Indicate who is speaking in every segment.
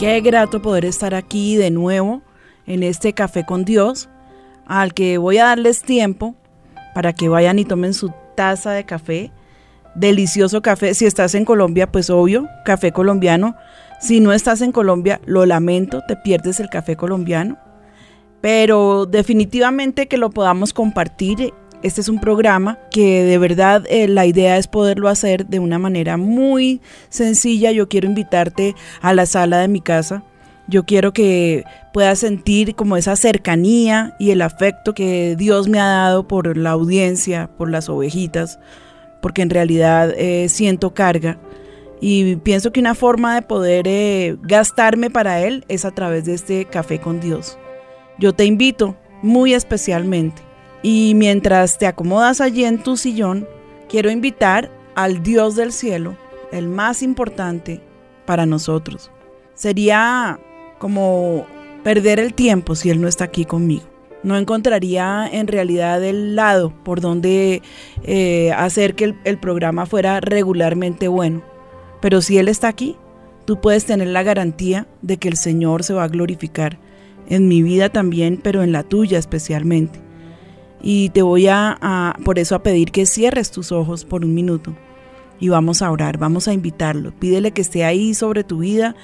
Speaker 1: Qué grato poder estar aquí de nuevo en este café con Dios, al que voy a darles tiempo para que vayan y tomen su taza de café. Delicioso café. Si estás en Colombia, pues obvio, café colombiano. Si no estás en Colombia, lo lamento, te pierdes el café colombiano. Pero definitivamente que lo podamos compartir este es un programa que de verdad eh, la idea es poderlo hacer de una manera muy sencilla. Yo quiero invitarte a la sala de mi casa. Yo quiero que puedas sentir como esa cercanía y el afecto que Dios me ha dado por la audiencia, por las ovejitas, porque en realidad eh, siento carga. Y pienso que una forma de poder eh, gastarme para Él es a través de este café con Dios. Yo te invito muy especialmente y mientras te acomodas allí en tu sillón, quiero invitar al Dios del cielo, el más importante para nosotros. Sería como perder el tiempo si Él no está aquí conmigo. No encontraría en realidad el lado por donde eh, hacer que el, el programa fuera regularmente bueno. Pero si Él está aquí, tú puedes tener la garantía de que el Señor se va a glorificar en mi vida también, pero en la tuya especialmente. Y te voy a, por eso a pedir que cierres tus ojos por un minuto y vamos a orar, vamos a invitarlo. Pídele que esté ahí sobre tu vida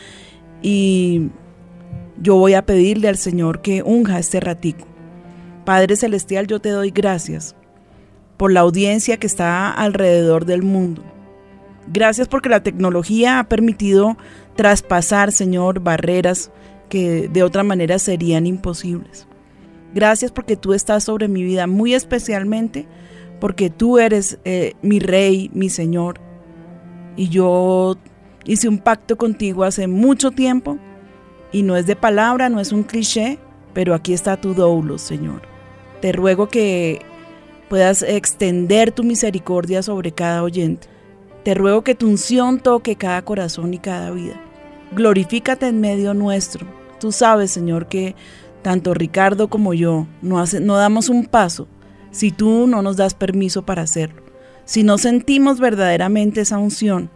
Speaker 1: y yo voy a pedirle al Señor que unja este ratico. Padre Celestial, yo te doy gracias por la audiencia que está alrededor del mundo. Gracias porque la tecnología ha permitido traspasar, Señor, barreras que de otra manera serían imposibles. Gracias porque tú estás sobre mi vida, muy especialmente porque tú eres eh, mi rey, mi Señor. Y yo hice un pacto contigo hace mucho tiempo y no es de palabra, no es un cliché, pero aquí está tu doulo, Señor. Te ruego que puedas extender tu misericordia sobre cada oyente. Te ruego que tu unción toque cada corazón y cada vida. Glorifícate en medio nuestro. Tú sabes, Señor, que tanto Ricardo como yo, no, no damos un paso si tú no nos das permiso para hacerlo. Si no sentimos verdaderamente esa unción,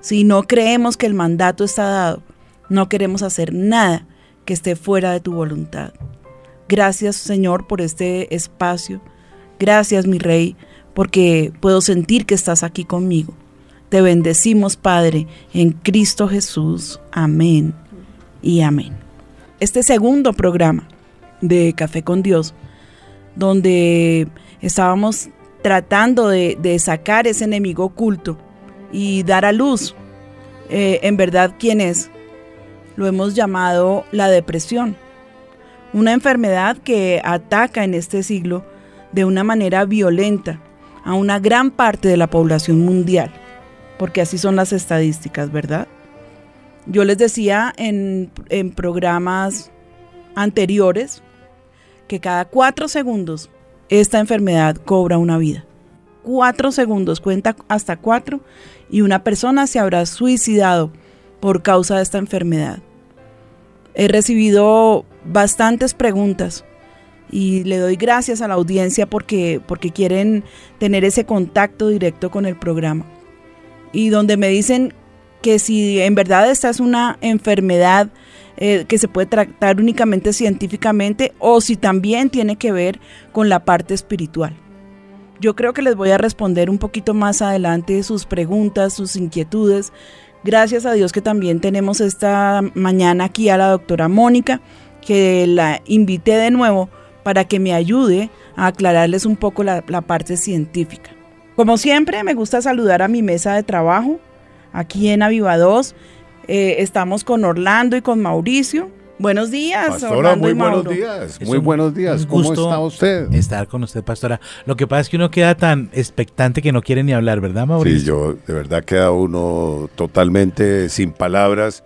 Speaker 1: si no creemos que el mandato está dado, no queremos hacer nada que esté fuera de tu voluntad. Gracias Señor por este espacio. Gracias mi Rey, porque puedo sentir que estás aquí conmigo. Te bendecimos Padre en Cristo Jesús. Amén y amén. Este segundo programa de Café con Dios, donde estábamos tratando de, sacar ese enemigo oculto y dar a luz eh, en verdad quién es. Lo hemos llamado la depresión, una enfermedad que ataca en este siglo de una manera violenta a una gran parte de la población mundial, porque así son las estadísticas, ¿verdad? Yo les decía en, en programas anteriores que cada cuatro segundos esta enfermedad cobra una vida. Cuatro segundos, cuenta hasta cuatro, y una persona se habrá suicidado por causa de esta enfermedad. He recibido bastantes preguntas y le doy gracias a la audiencia porque, porque quieren tener ese contacto directo con el programa. Y donde me dicen que si en verdad esta es una enfermedad eh, que se puede tratar únicamente científicamente o si también tiene que ver con la parte espiritual. Yo creo que les voy a responder un poquito más adelante sus preguntas, sus inquietudes. Gracias a Dios que también tenemos esta mañana aquí a la doctora Mónica, que la invité de nuevo para que me ayude a aclararles un poco la, la parte científica. Como siempre, me gusta saludar a mi mesa de trabajo aquí en Aviva 2 eh, estamos con Orlando y con Mauricio. Buenos días,
Speaker 2: Pastora, muy buenos días, muy buenos días. ¿Cómo está usted?
Speaker 3: Estar con usted, Pastora. Lo que pasa es que uno queda tan expectante que no quiere ni hablar, ¿verdad, Mauricio?
Speaker 2: Sí, yo de verdad queda uno totalmente sin palabras,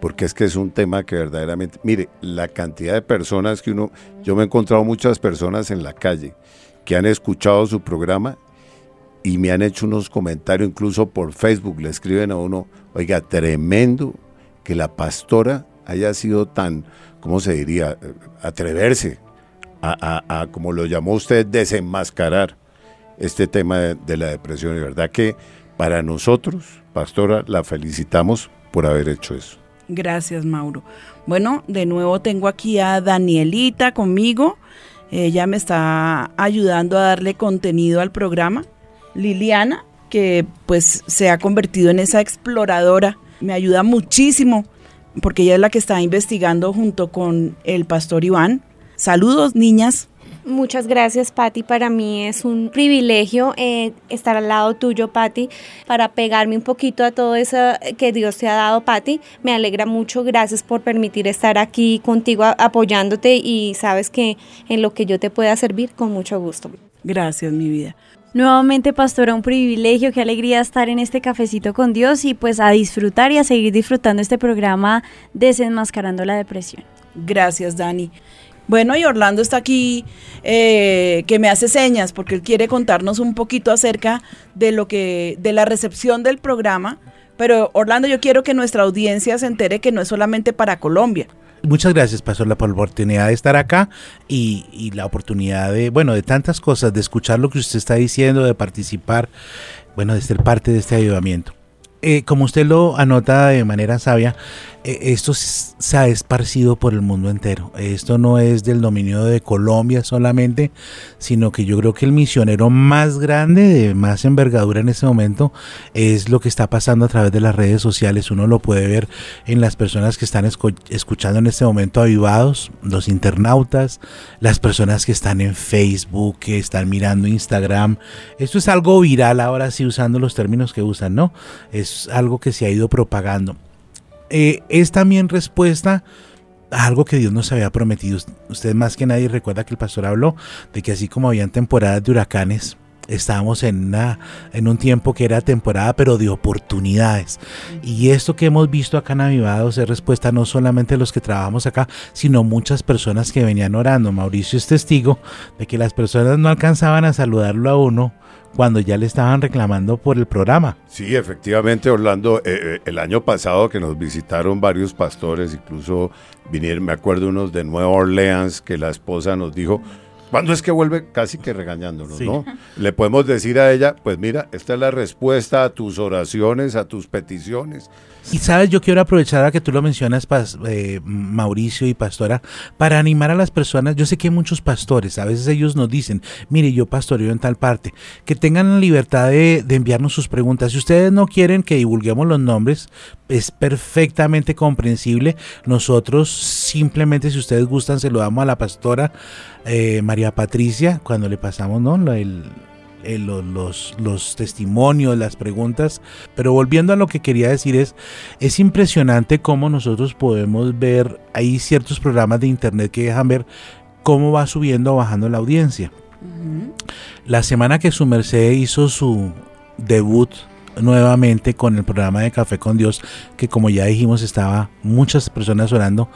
Speaker 2: porque es que es un tema que verdaderamente, mire, la cantidad de personas que uno, yo me he encontrado muchas personas en la calle que han escuchado su programa y me han hecho unos comentarios, incluso por Facebook, le escriben a uno, oiga, tremendo que la pastora haya sido tan, ¿cómo se diría?, atreverse a, como lo llamó usted, desenmascarar este tema de, la depresión. Y verdad que para nosotros, pastora, la felicitamos por haber hecho eso.
Speaker 1: Gracias, Mauro. Bueno, de nuevo tengo aquí a Danielita conmigo. Ella me está ayudando a darle contenido al programa. Liliana, que pues se ha convertido en esa exploradora, me ayuda muchísimo porque ella es la que está investigando junto con el pastor Iván. Saludos, niñas.
Speaker 4: Muchas gracias, Patti. Para mí es un privilegio eh, estar al lado tuyo, Patti, para pegarme un poquito a todo eso que Dios te ha dado, Patti. Me alegra mucho. Gracias por permitir estar aquí contigo apoyándote y sabes que en lo que yo te pueda servir, con mucho gusto.
Speaker 1: Gracias, mi vida.
Speaker 5: Nuevamente, pastora, un privilegio, qué alegría estar en este cafecito con Dios y pues a disfrutar y a seguir disfrutando este programa Desenmascarando la Depresión.
Speaker 1: Gracias, Dani. Bueno, y Orlando está aquí eh, que me hace señas porque él quiere contarnos un poquito acerca de lo que, de la recepción del programa. Pero Orlando, yo quiero que nuestra audiencia se entere que no es solamente para Colombia.
Speaker 3: Muchas gracias, Pastor, por la oportunidad de estar acá y, la oportunidad de, bueno, de tantas cosas, de escuchar lo que usted está diciendo, de participar, bueno, de ser parte de este ayudamiento. Eh, como usted lo anota de manera sabia, esto se ha esparcido por el mundo entero. Esto no es del dominio de Colombia solamente, sino que yo creo que el misionero más grande, de más envergadura en este momento, es lo que está pasando a través de las redes sociales. Uno lo puede ver en las personas que están escuchando en este momento avivados, los internautas, las personas que están en Facebook, que están mirando Instagram. Esto es algo viral ahora sí usando los términos que usan, ¿no? Es algo que se ha ido propagando. Eh, es también respuesta a algo que Dios nos había prometido. Usted más que nadie recuerda que el pastor habló de que así como habían temporadas de huracanes, estábamos en, una, en un tiempo que era temporada, pero de oportunidades. Y esto que hemos visto acá en Avivados es respuesta no solamente a los que trabajamos acá, sino muchas personas que venían orando. Mauricio es testigo de que las personas no alcanzaban a saludarlo a uno cuando ya le estaban reclamando por el programa.
Speaker 2: Sí, efectivamente, Orlando, eh, eh, el año pasado que nos visitaron varios pastores, incluso vinieron, me acuerdo unos de Nueva Orleans, que la esposa nos dijo, ¿cuándo es que vuelve? Casi que regañándonos, ¿no? Le podemos decir a ella, pues mira, esta es la respuesta a tus oraciones, a tus peticiones.
Speaker 3: Y sabes, yo quiero aprovechar a que tú lo mencionas, eh, Mauricio y Pastora, para animar a las personas. Yo sé que hay muchos pastores, a veces ellos nos dicen, mire, yo pastoreo en tal parte, que tengan la libertad de, de enviarnos sus preguntas. Si ustedes no quieren que divulguemos los nombres, es perfectamente comprensible. Nosotros simplemente, si ustedes gustan, se lo damos a la pastora eh, María Patricia cuando le pasamos, ¿no? El, los, los, testimonios, las preguntas. Pero volviendo a lo que quería decir es, es impresionante cómo nosotros podemos ver, hay ciertos programas de internet que dejan ver cómo va subiendo o bajando la audiencia. La semana que su merced hizo su debut nuevamente con el programa de Café con Dios, que como ya dijimos estaba muchas personas orando,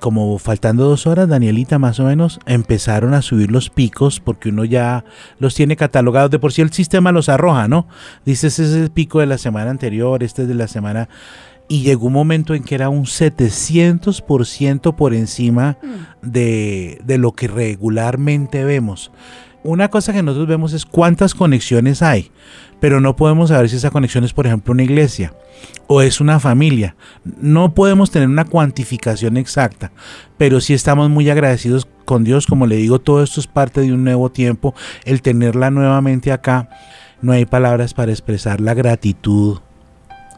Speaker 3: como faltando dos horas, Danielita más o menos, empezaron a subir los picos porque uno ya los tiene catalogados. De por sí el sistema los arroja, ¿no? Dices, ese es el pico de la semana anterior, este es de la semana... Y llegó un momento en que era un 700% por encima mm. de, de lo que regularmente vemos. Una cosa que nosotros vemos es cuántas conexiones hay pero no podemos saber si esa conexión es, por ejemplo, una iglesia o es una familia. No podemos tener una cuantificación exacta, pero sí estamos muy agradecidos con Dios. Como le digo, todo esto es parte de un nuevo tiempo. El tenerla nuevamente acá, no hay palabras para expresar la gratitud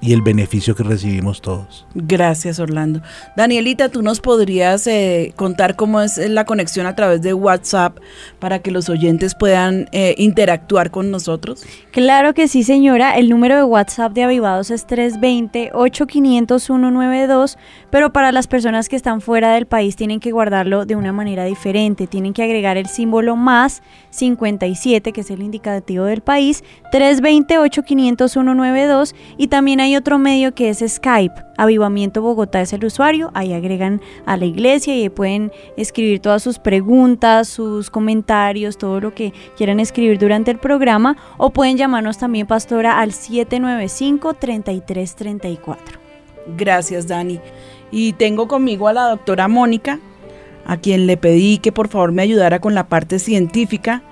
Speaker 3: y el beneficio que recibimos todos.
Speaker 1: Gracias, Orlando. Danielita, ¿tú nos podrías eh, contar cómo es la conexión a través de WhatsApp para que los oyentes puedan eh, interactuar con nosotros?
Speaker 5: Claro que sí, señora. El número de WhatsApp de Avivados es 320-850192, pero para las personas que están fuera del país tienen que guardarlo de una manera diferente. Tienen que agregar el símbolo más 57, que es el indicativo del país, 320-850192 y también hay hay otro medio que es Skype. Avivamiento Bogotá es el usuario. Ahí agregan a la iglesia y pueden escribir todas sus preguntas, sus comentarios, todo lo que quieran escribir durante el programa. O pueden llamarnos también, pastora, al 795-3334.
Speaker 1: Gracias, Dani. Y tengo conmigo a la doctora Mónica, a quien le pedí que por favor me ayudara con la parte científica.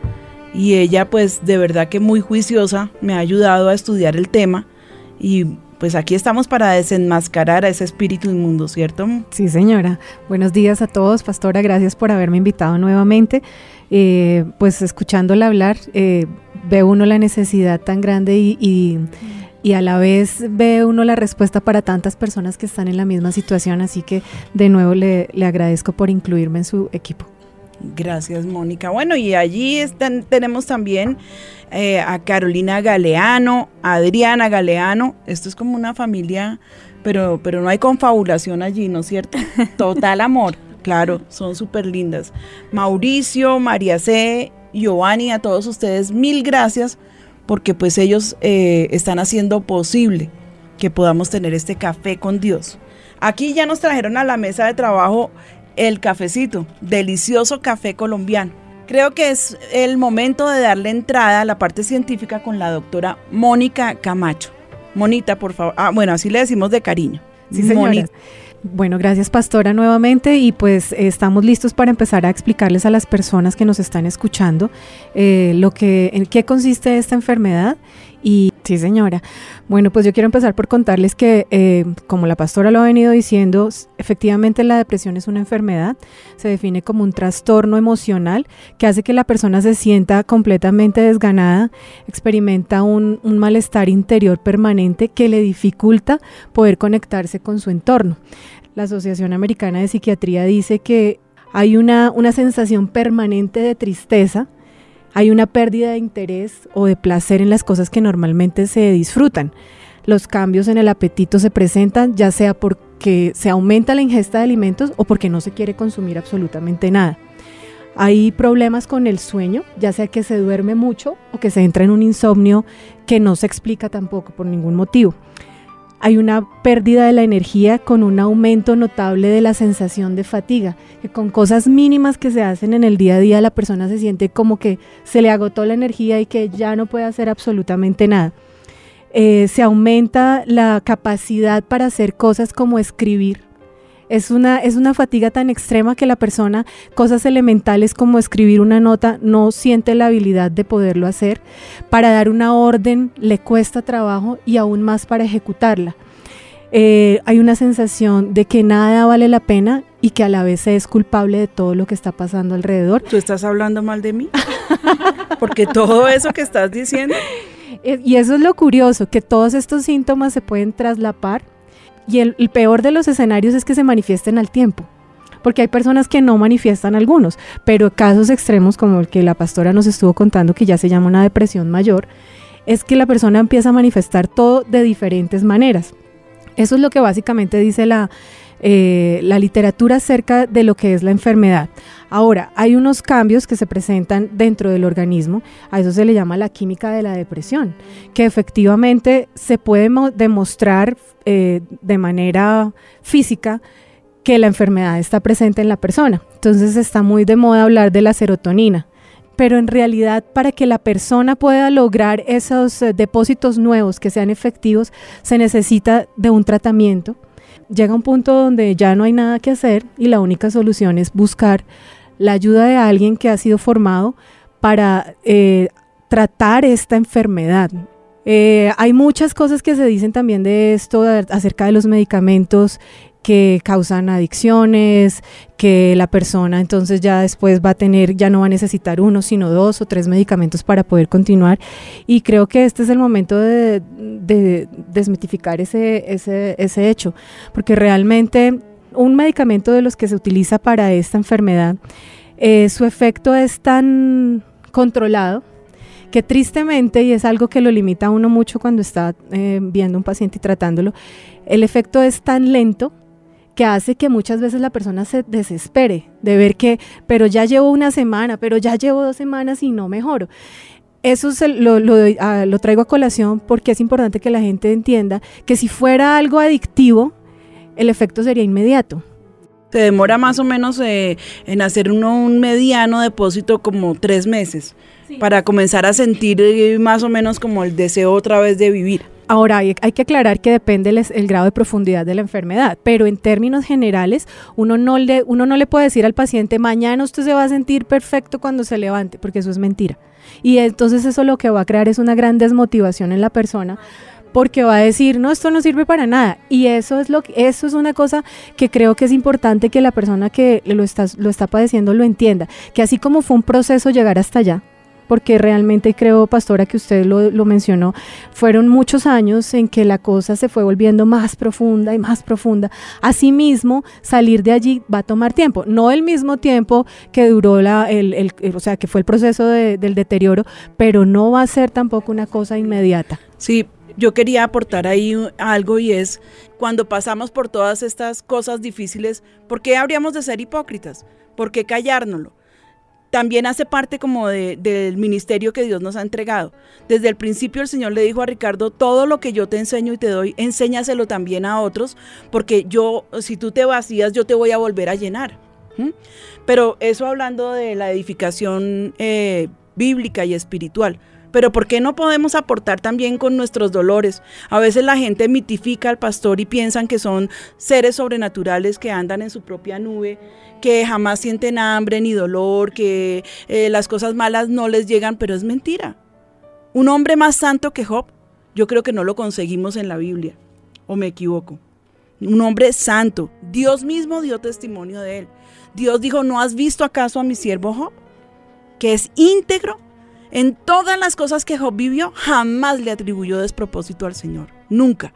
Speaker 1: Y ella pues de verdad que muy juiciosa me ha ayudado a estudiar el tema y pues aquí estamos para desenmascarar a ese espíritu inmundo, ¿cierto?
Speaker 6: Sí, señora. Buenos días a todos, pastora. Gracias por haberme invitado nuevamente. Eh, pues escuchándola hablar, eh, ve uno la necesidad tan grande y, y, a la vez ve uno la respuesta para tantas personas que están en la misma situación. Así que de nuevo le, le agradezco por incluirme en su equipo.
Speaker 1: Gracias, Mónica. Bueno, y allí están, tenemos también eh, a Carolina Galeano, Adriana Galeano. Esto es como una familia, pero, pero no hay confabulación allí, ¿no es cierto? Total amor. Claro, son súper lindas. Mauricio, María C, Giovanni, a todos ustedes, mil gracias porque pues ellos eh, están haciendo posible que podamos tener este café con Dios. Aquí ya nos trajeron a la mesa de trabajo el cafecito, delicioso café colombiano. Creo que es el momento de darle entrada a la parte científica con la doctora Mónica Camacho. Monita, por favor. Ah, bueno, así le decimos de cariño.
Speaker 6: Sí, señora. Bueno, gracias pastora nuevamente y pues estamos listos para empezar a explicarles a las personas que nos están escuchando eh, lo que, en qué consiste esta enfermedad y sí, señora. Bueno, pues yo quiero empezar por contarles que, eh, como la pastora lo ha venido diciendo, efectivamente la depresión es una enfermedad. Se define como un trastorno emocional que hace que la persona se sienta completamente desganada, experimenta un, un malestar interior permanente que le dificulta poder conectarse con su entorno. La Asociación Americana de Psiquiatría dice que hay una, una sensación permanente de tristeza hay una pérdida de interés o de placer en las cosas que normalmente se disfrutan. Los cambios en el apetito se presentan ya sea porque se aumenta la ingesta de alimentos o porque no se quiere consumir absolutamente nada. Hay problemas con el sueño, ya sea que se duerme mucho o que se entra en un insomnio que no se explica tampoco por ningún motivo hay una pérdida de la energía con un aumento notable de la sensación de fatiga, que con cosas mínimas que se hacen en el día a día la persona se siente como que se le agotó la energía y que ya no puede hacer absolutamente nada. Eh, se aumenta la capacidad para hacer cosas como escribir, es una, es una fatiga tan extrema que la persona, cosas elementales como escribir una nota, no siente la habilidad de poderlo hacer. Para dar una orden le cuesta trabajo y aún más para ejecutarla. Eh, hay una sensación de que nada vale la pena y que a la vez se es culpable de todo lo que está pasando alrededor.
Speaker 1: ¿Tú estás hablando mal de mí? Porque todo eso que estás diciendo...
Speaker 6: Y eso es lo curioso, que todos estos síntomas se pueden traslapar y el, peor de los escenarios es que se manifiesten al tiempo porque hay personas que no manifiestan algunos, pero casos extremos como el que la pastora nos estuvo contando, que ya se llama una depresión mayor, es que la persona empieza a manifestar todo de diferentes maneras. Eso es lo que básicamente dice la, eh, la literatura acerca de lo que es la enfermedad. Ahora, hay unos cambios que se presentan dentro del organismo, a eso se le llama la química de la depresión, que efectivamente se puede demostrar eh, de manera física que la enfermedad está presente en la persona. Entonces está muy de moda hablar de la serotonina pero en realidad para que la persona pueda lograr esos eh, depósitos nuevos que sean efectivos, se necesita de un tratamiento llega un punto donde ya no hay nada que hacer y la única solución es buscar la ayuda de alguien que ha sido formado para eh, tratar esta enfermedad. Eh, hay muchas cosas que se dicen también de esto, acerca de los medicamentos que causan adicciones, que la persona entonces ya después va a tener, ya no va a necesitar uno, sino dos o tres medicamentos para poder continuar. Y creo que este es el momento de, desmitificar ese, hecho, porque realmente un medicamento de los que se utiliza para esta enfermedad, eh, su efecto es tan controlado que tristemente, y es algo que lo limita a uno mucho cuando está eh, viendo un paciente y tratándolo, el efecto es tan lento que hace que muchas veces la persona se desespere de ver que, pero ya llevo una semana, pero ya llevo dos semanas y no mejoro. Eso lo, ah, lo, traigo a colación porque es importante que la gente entienda que si fuera algo adictivo, el efecto sería inmediato.
Speaker 1: Se demora más o menos eh, en hacer uno un mediano depósito como tres meses para comenzar a sentir más o menos como el deseo otra vez de vivir.
Speaker 6: Ahora, hay, que aclarar que depende el, grado de profundidad de la enfermedad, pero en términos generales, uno no, le, uno no le puede decir al paciente, mañana usted se va a sentir perfecto cuando se levante, porque eso es mentira. Y entonces eso lo que va a crear es una gran desmotivación en la persona porque va a decir, no, esto no sirve para nada. Y eso es, lo, eso es una cosa que creo que es importante que la persona que lo está, lo está padeciendo lo entienda, que así como fue un proceso llegar hasta allá, porque realmente creo, pastora, que usted lo, mencionó, fueron muchos años en que la cosa se fue volviendo más profunda y más profunda. Asimismo, salir de allí va a tomar tiempo, no el mismo tiempo que duró la, el, o sea, que fue el proceso del deterioro, pero no va a ser tampoco una cosa inmediata.
Speaker 1: Sí, yo quería aportar ahí algo y es cuando pasamos por todas estas cosas difíciles, ¿por qué habríamos de ser hipócritas? ¿Por qué callárnoslo? También hace parte como del ministerio que Dios nos ha entregado. Desde el principio el Señor le dijo a Ricardo, todo lo que yo te enseño y te doy, enséñaselo también a otros, porque yo, si tú te vacías, yo te voy a volver a llenar. Pero eso hablando de la edificación eh, bíblica y espiritual. Pero ¿por qué no podemos aportar también con nuestros dolores? A veces la gente mitifica al pastor y piensan que son seres sobrenaturales que andan en su propia nube, que jamás sienten hambre ni dolor, que eh, las cosas malas no les llegan, pero es mentira. Un hombre más santo que Job, yo creo que no lo conseguimos en la Biblia, o me equivoco. Un hombre santo. Dios mismo dio testimonio de él. Dios dijo, ¿no has visto acaso a mi siervo Job? Que es íntegro en todas las cosas que Job vivió, jamás le atribuyó despropósito al Señor. Nunca.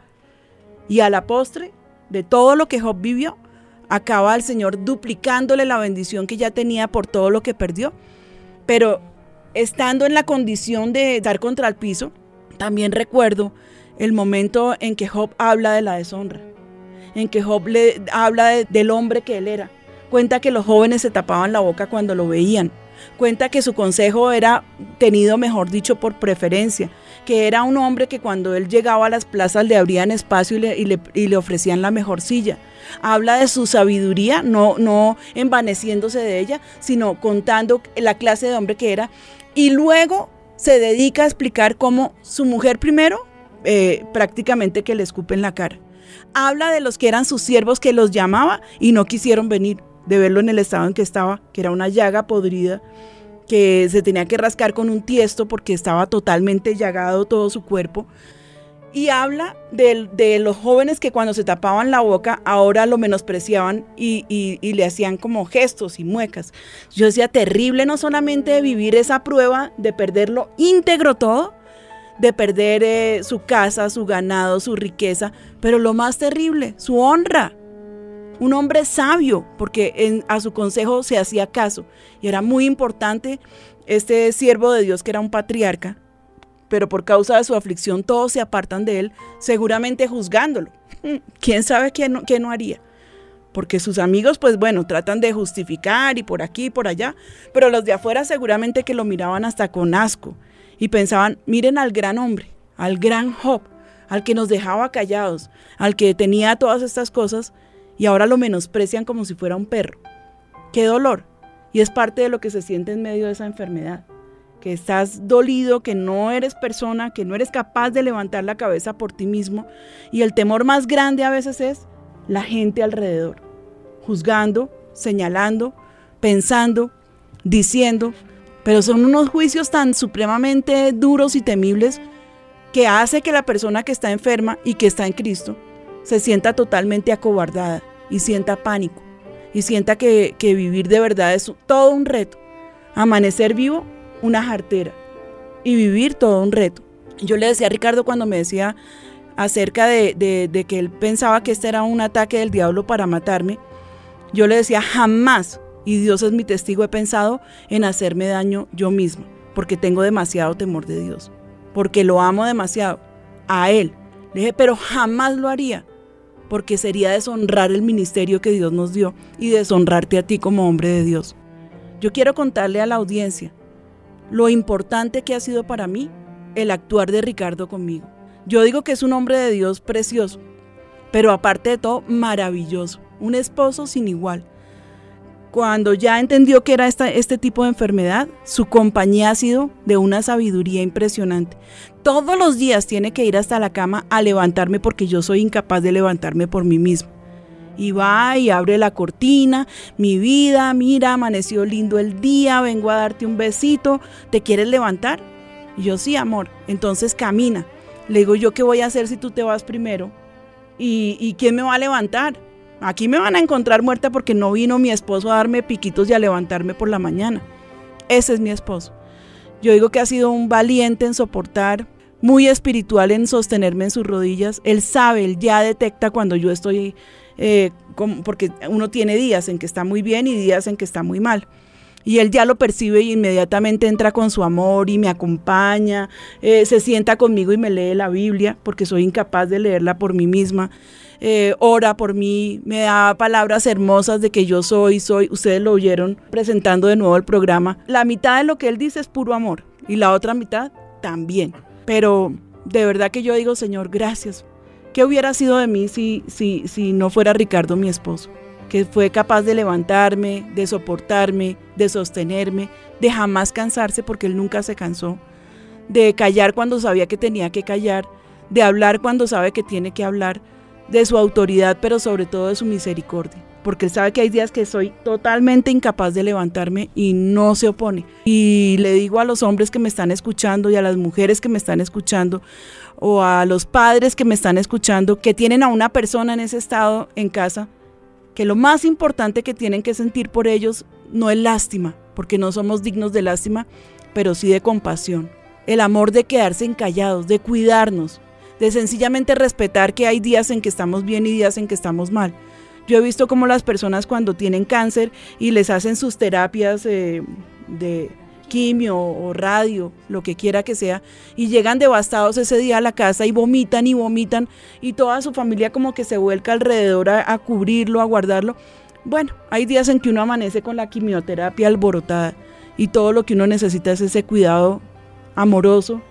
Speaker 1: Y a la postre, de todo lo que Job vivió, acaba el Señor duplicándole la bendición que ya tenía por todo lo que perdió. Pero estando en la condición de estar contra el piso, también recuerdo el momento en que Job habla de la deshonra, en que Job habla del hombre que él era. Cuenta que los jóvenes se tapaban la boca cuando lo veían Cuenta que su consejo era tenido, mejor dicho, por preferencia, que era un hombre que cuando él llegaba a las plazas le abrían espacio y le, ofrecían la mejor silla. Habla de su sabiduría, no, no envaneciéndose de ella, sino contando la clase de hombre que era. Y luego se dedica a explicar cómo su mujer primero eh, prácticamente que le escupe en la cara. Habla de los que eran sus siervos que los llamaba y no quisieron venir de verlo en el estado en que estaba, que era una llaga podrida, que se tenía que rascar con un tiesto porque estaba totalmente llagado todo su cuerpo. Y habla de, los jóvenes que cuando se tapaban la boca ahora lo menospreciaban y, le hacían como gestos y muecas. Yo decía, terrible no solamente vivir esa prueba de perderlo íntegro todo, de perder eh, su casa, su ganado, su riqueza, pero lo más terrible, su honra un hombre sabio, porque a su consejo se hacía caso. Y era muy importante este siervo de Dios que era un patriarca, pero por causa de su aflicción todos se apartan de él, seguramente juzgándolo. ¿Quién sabe qué no, qué no haría? Porque sus amigos, pues bueno, tratan de justificar y por aquí y por allá, pero los de afuera seguramente que lo miraban hasta con asco y pensaban, miren al gran hombre, al gran Job, al que nos dejaba callados, al que tenía todas estas cosas, y ahora lo menosprecian como si fuera un perro. Qué dolor. Y es parte de lo que se siente en medio de esa enfermedad. Que estás dolido, que no eres persona, que no eres capaz de levantar la cabeza por ti mismo. Y el temor más grande a veces es la gente alrededor. Juzgando, señalando, pensando, diciendo. Pero son unos juicios tan supremamente duros y temibles que hace que la persona que está enferma y que está en Cristo se sienta totalmente acobardada y sienta pánico y sienta que, vivir de verdad es todo un reto. Amanecer vivo, una jartera y vivir todo un reto. Yo le decía a Ricardo cuando me decía acerca de, de, que él pensaba que este era un ataque del diablo para matarme, yo le decía jamás, y Dios es mi testigo, he pensado en hacerme daño yo mismo, porque tengo demasiado temor de Dios, porque lo amo demasiado, a Él. Le dije, pero jamás lo haría, porque sería deshonrar el ministerio que Dios nos dio y deshonrarte a ti como hombre de Dios. Yo quiero contarle a la audiencia lo importante que ha sido para mí el actuar de Ricardo conmigo. Yo digo que es un hombre de Dios precioso, pero aparte de todo, maravilloso, un esposo sin igual. Cuando ya entendió que era este tipo de enfermedad, su compañía ha sido de una sabiduría impresionante. Todos los días tiene que ir hasta la cama a levantarme porque yo soy incapaz de levantarme por mí mismo. Y va y abre la cortina, mi vida, mira, amaneció lindo el día, vengo a darte un besito, ¿te quieres levantar? Y yo sí, amor, entonces camina. Le digo, ¿yo qué voy a hacer si tú te vas primero? ¿Y, y quién me va a levantar? Aquí me van a encontrar muerta porque no vino mi esposo a darme piquitos y a levantarme por la mañana. Ese es mi esposo. Yo digo que ha sido un valiente en soportar, muy espiritual en sostenerme en sus rodillas. Él sabe, él ya detecta cuando yo estoy, eh, porque uno tiene días en que está muy bien y días en que está muy mal. Y él ya lo percibe y inmediatamente entra con su amor y me acompaña, eh, se sienta conmigo y me lee la Biblia, porque soy incapaz de leerla por mí misma. Eh, ora por mí, me da palabras hermosas de que yo soy, soy, ustedes lo oyeron presentando de nuevo el programa. La mitad de lo que él dice es puro amor y la otra mitad también. Pero de verdad que yo digo, Señor, gracias. ¿Qué hubiera sido de mí si, si, si no fuera Ricardo mi esposo? Que fue capaz de levantarme, de soportarme, de sostenerme, de jamás cansarse porque él nunca se cansó, de callar cuando sabía que tenía que callar, de hablar cuando sabe que tiene que hablar, de su autoridad, pero sobre todo de su misericordia porque sabe que hay días que soy totalmente incapaz de levantarme y no se opone. Y le digo a los hombres que me están escuchando y a las mujeres que me están escuchando o a los padres que me están escuchando que tienen a una persona en ese estado en casa, que lo más importante que tienen que sentir por ellos no es lástima, porque no somos dignos de lástima, pero sí de compasión. El amor de quedarse encallados, de cuidarnos, de sencillamente respetar que hay días en que estamos bien y días en que estamos mal yo he visto como las personas cuando tienen cáncer y les hacen sus terapias eh, de quimio o radio, lo que quiera que sea, y llegan devastados ese día a la casa y vomitan y vomitan y toda su familia como que se vuelca alrededor a, a cubrirlo, a guardarlo. Bueno, hay días en que uno amanece con la quimioterapia alborotada y todo lo que uno necesita es ese cuidado amoroso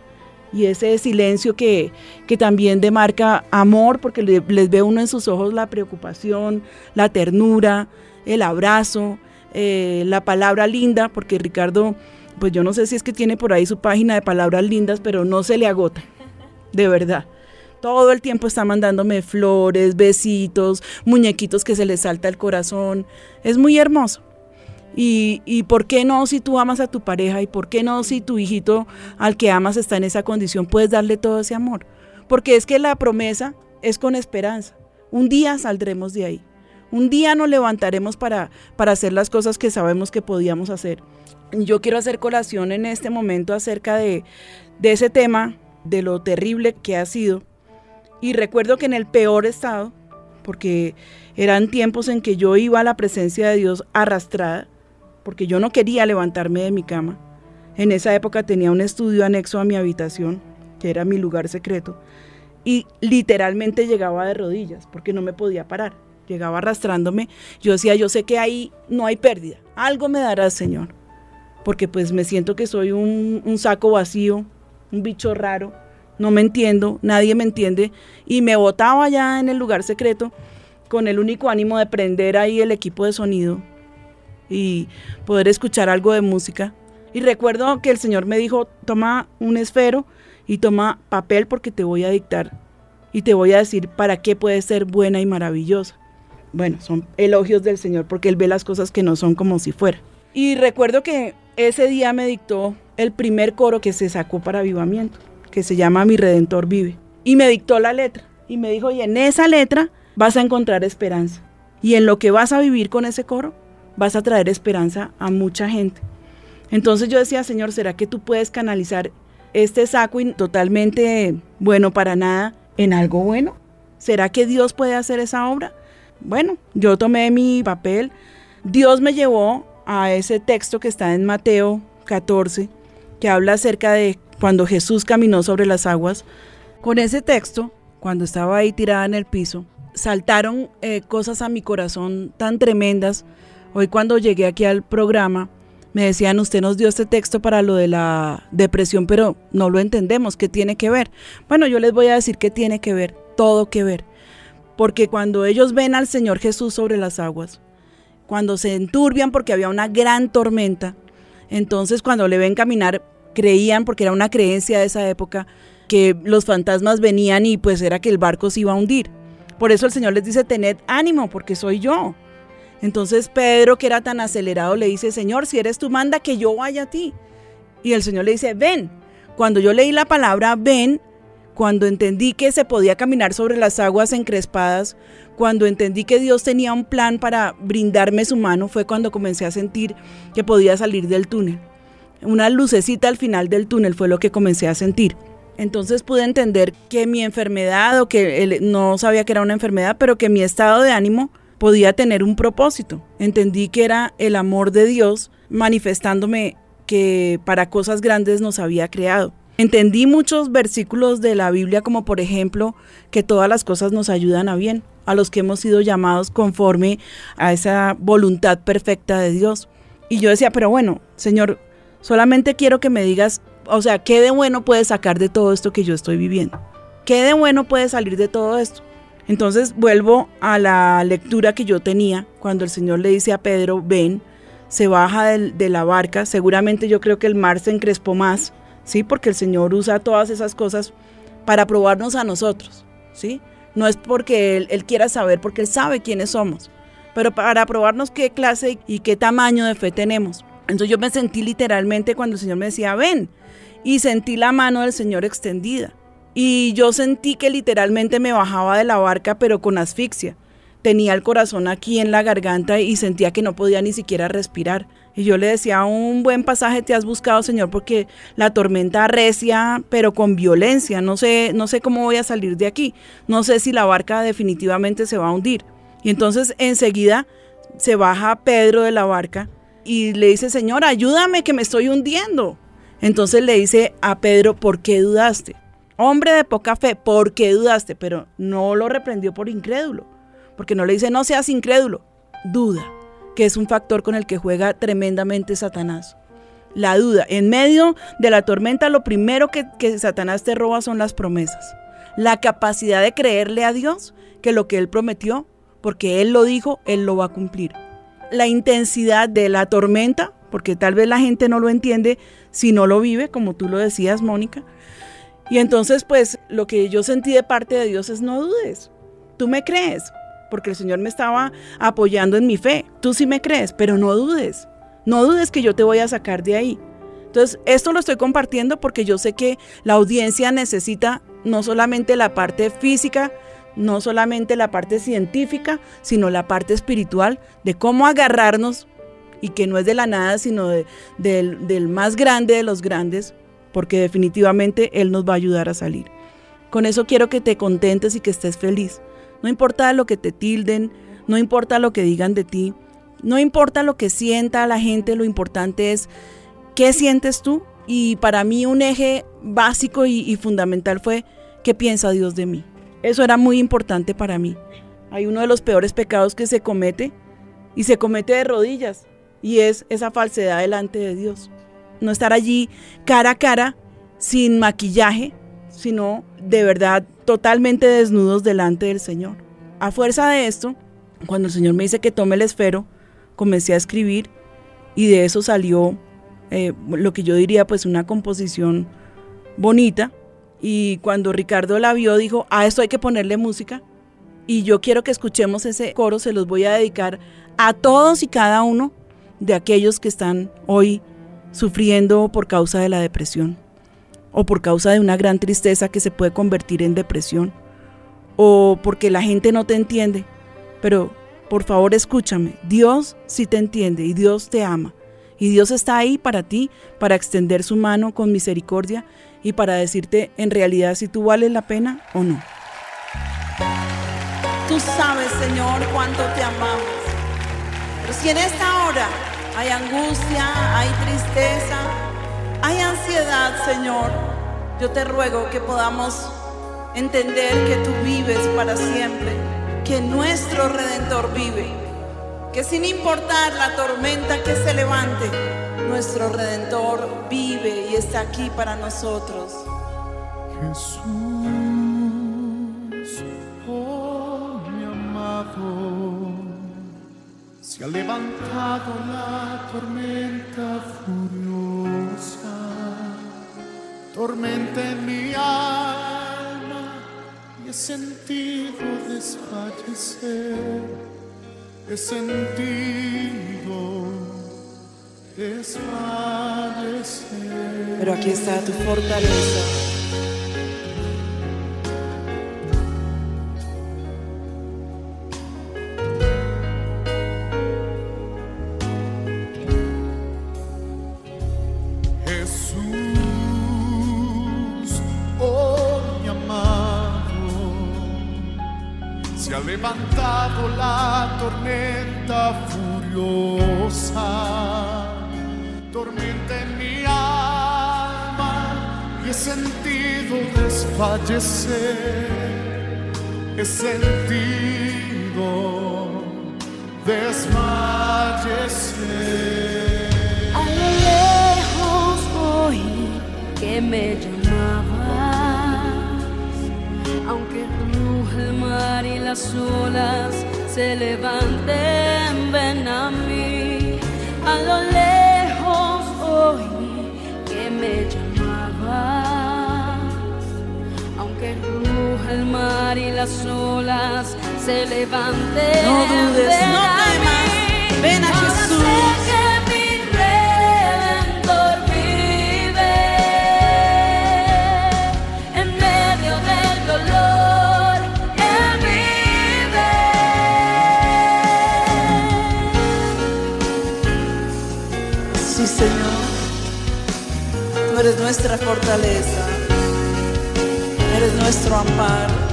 Speaker 1: y ese silencio que, también demarca amor, porque les ve uno en sus ojos la preocupación, la ternura, el abrazo, eh, la palabra linda, porque Ricardo, pues yo no sé si es que tiene por ahí su página de palabras lindas, pero no se le agota, de verdad. Todo el tiempo está mandándome flores, besitos, muñequitos que se le salta el corazón. Es muy hermoso. Y, por qué no si tú amas a tu pareja y por qué no si tu hijito al que amas está en esa condición, puedes darle todo ese amor. Porque es que la promesa es con esperanza. Un día saldremos de ahí. Un día nos levantaremos para, para hacer las cosas que sabemos que podíamos hacer. Yo quiero hacer colación en este momento acerca de, de ese tema, de lo terrible que ha sido. Y recuerdo que en el peor estado, porque eran tiempos en que yo iba a la presencia de Dios arrastrada, porque yo no quería levantarme de mi cama. En esa época tenía un estudio anexo a mi habitación, que era mi lugar secreto, y literalmente llegaba de rodillas, porque no me podía parar. Llegaba arrastrándome. Yo decía, yo sé que ahí no hay pérdida. Algo me dará, Señor. Porque pues me siento que soy un, un saco vacío, un bicho raro. No me entiendo, nadie me entiende. Y me botaba allá en el lugar secreto con el único ánimo de prender ahí el equipo de sonido y poder escuchar algo de música. Y recuerdo que el Señor me dijo, toma un esfero y toma papel porque te voy a dictar y te voy a decir para qué puede ser buena y maravillosa. Bueno, son elogios del Señor porque Él ve las cosas que no son como si fuera. Y recuerdo que ese día me dictó el primer coro que se sacó para avivamiento, que se llama Mi Redentor vive. Y me dictó la letra y me dijo, y en esa letra vas a encontrar esperanza. Y en lo que vas a vivir con ese coro, vas a traer esperanza a mucha gente. Entonces yo decía, Señor, ¿será que tú puedes canalizar este saco totalmente bueno para nada en algo bueno? ¿Será que Dios puede hacer esa obra? Bueno, yo tomé mi papel. Dios me llevó a ese texto que está en Mateo 14, que habla acerca de cuando Jesús caminó sobre las aguas. Con ese texto, cuando estaba ahí tirada en el piso, saltaron eh, cosas a mi corazón tan tremendas Hoy cuando llegué aquí al programa, me decían, usted nos dio este texto para lo de la depresión, pero no lo entendemos, ¿qué tiene que ver? Bueno, yo les voy a decir qué tiene que ver, todo que ver. Porque cuando ellos ven al Señor Jesús sobre las aguas, cuando se enturbian porque había una gran tormenta, entonces cuando le ven caminar, creían, porque era una creencia de esa época, que los fantasmas venían y pues era que el barco se iba a hundir. Por eso el Señor les dice, tened ánimo, porque soy yo. Entonces Pedro, que era tan acelerado, le dice, Señor, si eres tú, manda que yo vaya a ti. Y el Señor le dice, ven. Cuando yo leí la palabra ven, cuando entendí que se podía caminar sobre las aguas encrespadas, cuando entendí que Dios tenía un plan para brindarme su mano, fue cuando comencé a sentir que podía salir del túnel. Una lucecita al final del túnel fue lo que comencé a sentir. Entonces pude entender que mi enfermedad o que no sabía que era una enfermedad, pero que mi estado de ánimo podía tener un propósito. Entendí que era el amor de Dios manifestándome que para cosas grandes nos había creado. Entendí muchos versículos de la Biblia como por ejemplo que todas las cosas nos ayudan a bien, a los que hemos sido llamados conforme a esa voluntad perfecta de Dios. Y yo decía, pero bueno, Señor, solamente quiero que me digas, o sea, ¿qué de bueno puede sacar de todo esto que yo estoy viviendo? ¿Qué de bueno puede salir de todo esto? Entonces vuelvo a la lectura que yo tenía cuando el Señor le dice a Pedro, ven, se baja de, la barca, seguramente yo creo que el mar se encrespó más, ¿sí? Porque el Señor usa todas esas cosas para probarnos a nosotros, ¿sí? No es porque él, quiera saber, porque Él sabe quiénes somos, pero para probarnos qué clase y qué tamaño de fe tenemos. Entonces yo me sentí literalmente cuando el Señor me decía, ven, y sentí la mano del Señor extendida. Y yo sentí que literalmente me bajaba de la barca, pero con asfixia. Tenía el corazón aquí en la garganta y sentía que no podía ni siquiera respirar. Y yo le decía, un buen pasaje te has buscado, Señor, porque la tormenta arrecia, pero con violencia. No sé, no sé cómo voy a salir de aquí. No sé si la barca definitivamente se va a hundir. Y entonces enseguida se baja Pedro de la barca y le dice, Señor, ayúdame que me estoy hundiendo. Entonces le dice a Pedro, ¿por qué dudaste? Hombre de poca fe, ¿por qué dudaste? Pero no lo reprendió por incrédulo, porque no le dice, no seas incrédulo, duda que es un factor con el que juega tremendamente Satanás. La duda. En medio de la tormenta, lo primero que, Satanás te roba son las promesas. La capacidad de creerle a Dios que lo que Él prometió, porque Él lo dijo, Él lo va a cumplir. La intensidad de la tormenta, porque tal vez la gente no lo entiende si no lo vive, como tú lo decías, Mónica. Y entonces, pues, lo que yo sentí de parte de Dios es no dudes. Tú me crees, porque el Señor me estaba apoyando en mi fe. Tú sí me crees, pero no dudes. No dudes que yo te voy a sacar de ahí. Entonces, esto lo estoy compartiendo porque yo sé que la audiencia necesita no solamente la parte física, no solamente la parte científica, sino la parte espiritual de cómo agarrarnos y que no es de la nada, sino del, más grande de los grandes, porque definitivamente Él nos va a ayudar a salir. Con eso quiero que te contentes y que estés feliz. No importa lo que te tilden, no importa lo que digan de ti, no importa lo que sienta la gente, lo importante es qué sientes tú. Y para mí un eje básico y, fundamental fue qué piensa Dios de mí. Eso era muy importante para mí. Hay uno de los peores pecados que se comete y se comete de rodillas y es esa falsedad delante de Dios. No estar allí cara a cara, sin maquillaje, sino de verdad totalmente desnudos delante del Señor. A fuerza de esto, cuando el Señor me dice que tome el esfero, comencé a escribir y de eso salió eh, lo que yo diría pues una composición bonita. Y cuando Ricardo la vio dijo, a esto hay que ponerle música. Y yo quiero que escuchemos ese coro, se los voy a dedicar a todos y cada uno de aquellos que están hoy sufriendo por causa de la depresión o por causa de una gran tristeza que se puede convertir en depresión, o porque la gente no te entiende. Pero por favor escúchame, Dios sí te entiende y Dios te ama. Y Dios está ahí para ti, para extender su mano con misericordia y para decirte en realidad si tú vales la pena o no. Tú sabes, Señor, cuánto te amamos. Pero si en esta hora hay angustia, hay tristeza, hay ansiedad, Señor, yo te ruego que podamos entender que tú vives para siempre, que nuestro Redentor vive, que sin importar la tormenta que se levante, nuestro Redentor vive y está aquí para nosotros.
Speaker 7: Jesús, se ha levantado la tormenta furiosa tormenta en mi alma y he sentido desfallecer, he sentido desfallecer.
Speaker 1: Pero aquí está tu fortaleza.
Speaker 7: Tormenta furiosa, tormenta en mi alma y he sentido desfallecer, he sentido desfallecer.
Speaker 8: A lo lejos oí que me llamabas, aunque ruja el mar y las olas se levanten, ven a mí. A lo lejos oí que me llamabas, aunque ruja el mar y las olas se levanten.
Speaker 1: No dudes, no temas. Señor. Tú eres nuestra fortaleza. Eres nuestro amparo.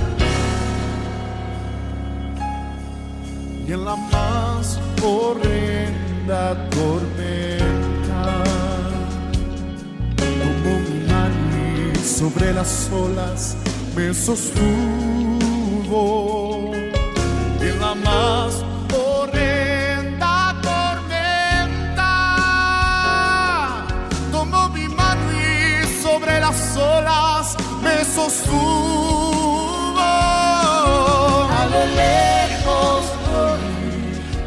Speaker 7: y en la más horrenda tormenta. Como mi mano sobre las olas me sostuvo. Y en la más me sostuvo. A lo lejos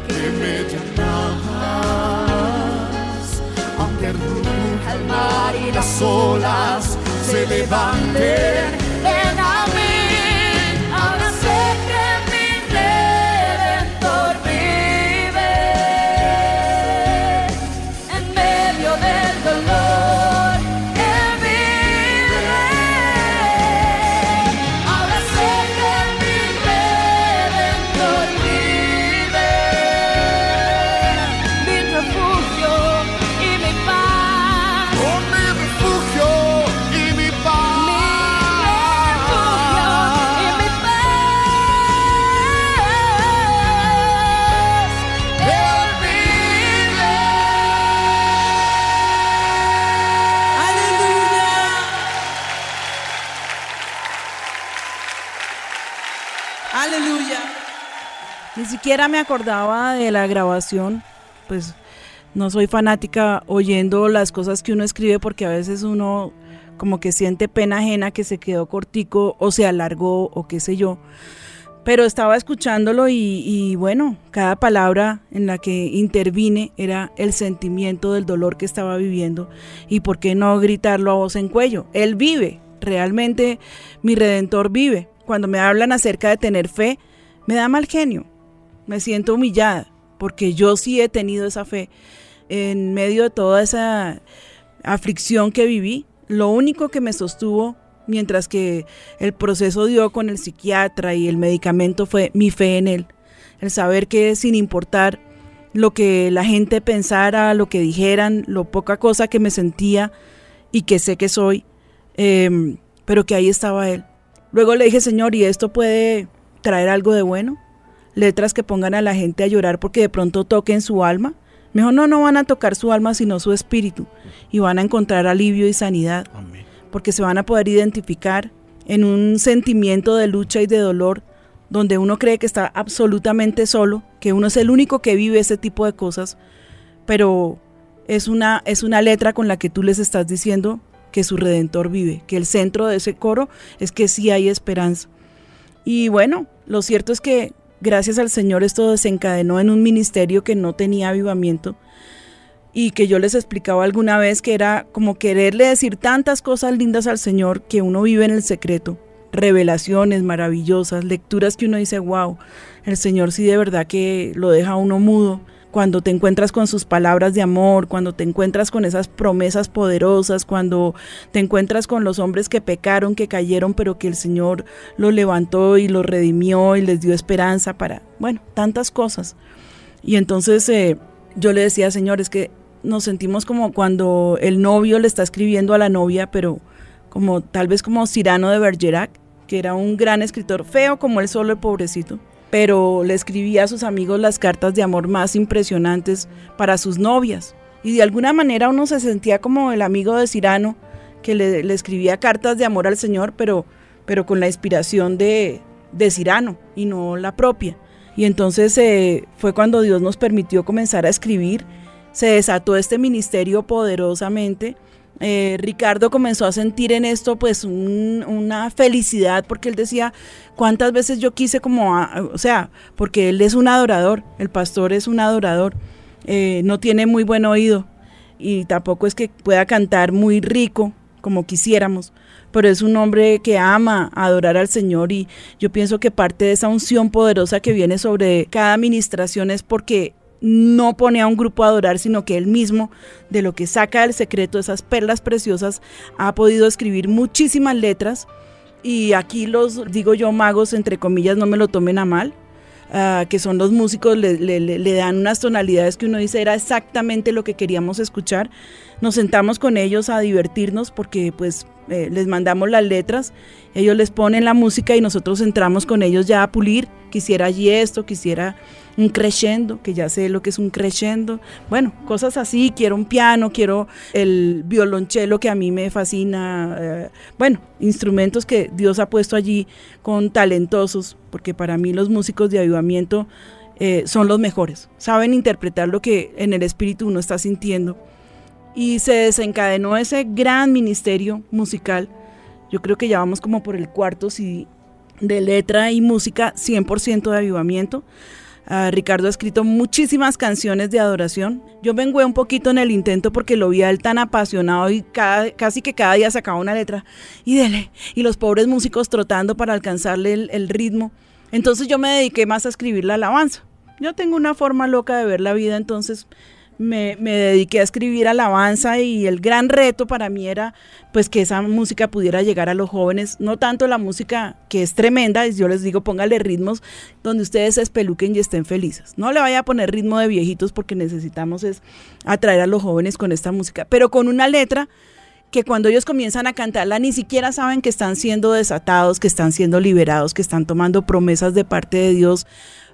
Speaker 7: que me llamabas, aunque el mar y las olas se levanten.
Speaker 1: Siquiera me acordaba de la grabación, pues no soy fanática oyendo las cosas que uno escribe porque a veces uno como que siente pena ajena que se quedó cortico o se alargó o qué sé yo. Pero estaba escuchándolo y, y bueno, cada palabra en la que intervine era el sentimiento del dolor que estaba viviendo y por qué no gritarlo a voz en cuello. Él vive, realmente mi redentor vive. Cuando me hablan acerca de tener fe, me da mal genio, me siento humillada porque yo sí he tenido esa fe en medio de toda esa aflicción que viví. Lo único que me sostuvo mientras que el proceso dio con el psiquiatra y el medicamento fue mi fe en él. El saber que sin importar lo que la gente pensara, lo que dijeran, lo poca cosa que me sentía y que sé que soy, em, pero que ahí estaba él. Luego le dije, Señor, ¿y esto puede traer algo de bueno? Letras que pongan a la gente a llorar porque de pronto toquen su alma. Me dijo, no, no van a tocar su alma, sino su espíritu. Y van a encontrar alivio y sanidad
Speaker 3: Amén.
Speaker 1: porque se van a poder identificar en un sentimiento de lucha y de dolor donde uno cree que está absolutamente solo, que uno es el único que vive ese tipo de cosas, pero es una, es una letra con la que tú les estás diciendo que su redentor vive, que el centro de ese coro es que sí hay esperanza. Y bueno, lo cierto es que gracias al Señor esto desencadenó en un ministerio que no tenía avivamiento y que yo les explicaba alguna vez que era como quererle decir tantas cosas lindas al Señor que uno vive en el secreto, revelaciones maravillosas, lecturas que uno dice, wow, el Señor sí de verdad que lo deja a uno mudo. Cuando te encuentras con sus palabras de amor, cuando te encuentras con esas promesas poderosas, cuando te encuentras con los hombres que pecaron, que cayeron, pero que el Señor los levantó y los redimió y les dio esperanza para, bueno, tantas cosas. Y entonces eh, yo le decía, Señor, es que nos sentimos como cuando el novio le está escribiendo a la novia, pero como tal vez como Cyrano de Bergerac, que era un gran escritor, feo como él solo, el pobrecito, pero le escribía a sus amigos las cartas de amor más impresionantes para sus novias. Y de alguna manera uno se sentía como el amigo de Cirano, que le, escribía cartas de amor al Señor, pero, pero con la inspiración de, de Cirano y no la propia. Y entonces eh, fue cuando Dios nos permitió comenzar a escribir, se desató este ministerio poderosamente. Eh, Ricardo comenzó a sentir en esto pues una felicidad porque él decía cuántas veces yo quise como, o sea, porque él es un adorador, el pastor es un adorador, eh, no tiene muy buen oído y tampoco es que pueda cantar muy rico como quisiéramos, pero es un hombre que ama adorar al Señor y yo pienso que parte de esa unción poderosa que viene sobre cada administración es porque no pone a un grupo a adorar, sino que él mismo, de lo que saca del secreto, esas perlas preciosas, ha podido escribir muchísimas letras. Y aquí los, digo yo, magos, entre comillas, no me lo tomen a mal, ah, que son los músicos, le, dan unas tonalidades que uno dice era exactamente lo que queríamos escuchar. Nos sentamos con ellos a divertirnos porque pues eh, les mandamos las letras, ellos les ponen la música y nosotros entramos con ellos ya a pulir, quisiera allí esto, quisiera un crescendo, que ya sé lo que es un crescendo, bueno, cosas así, quiero un piano, quiero el violonchelo que a mí me fascina, eh, bueno, instrumentos que Dios ha puesto allí con talentosos, porque para mí los músicos de avivamiento eh, son los mejores, saben interpretar lo que en el espíritu uno está sintiendo y se desencadenó ese gran ministerio musical. Yo creo que ya vamos como por el cuarto CD de letra y música 100% de avivamiento. Ah, Ricardo ha escrito muchísimas canciones de adoración. Yo vengo un poquito en el intento porque lo vi a él tan apasionado y casi que cada día sacaba una letra y dele. Y los pobres músicos trotando para alcanzarle el, el ritmo. Entonces yo me dediqué más a escribir la alabanza. Yo tengo una forma loca de ver la vida, entonces me, dediqué a escribir alabanza y el gran reto para mí era pues que esa música pudiera llegar a los jóvenes, no tanto la música que es tremenda, yo les digo póngale ritmos donde ustedes se espeluquen y estén felices. No le vaya a poner ritmo de viejitos porque necesitamos es atraer a los jóvenes con esta música, pero con una letra que cuando ellos comienzan a cantarla ni siquiera saben que están siendo desatados, que están siendo liberados, que están tomando promesas de parte de Dios.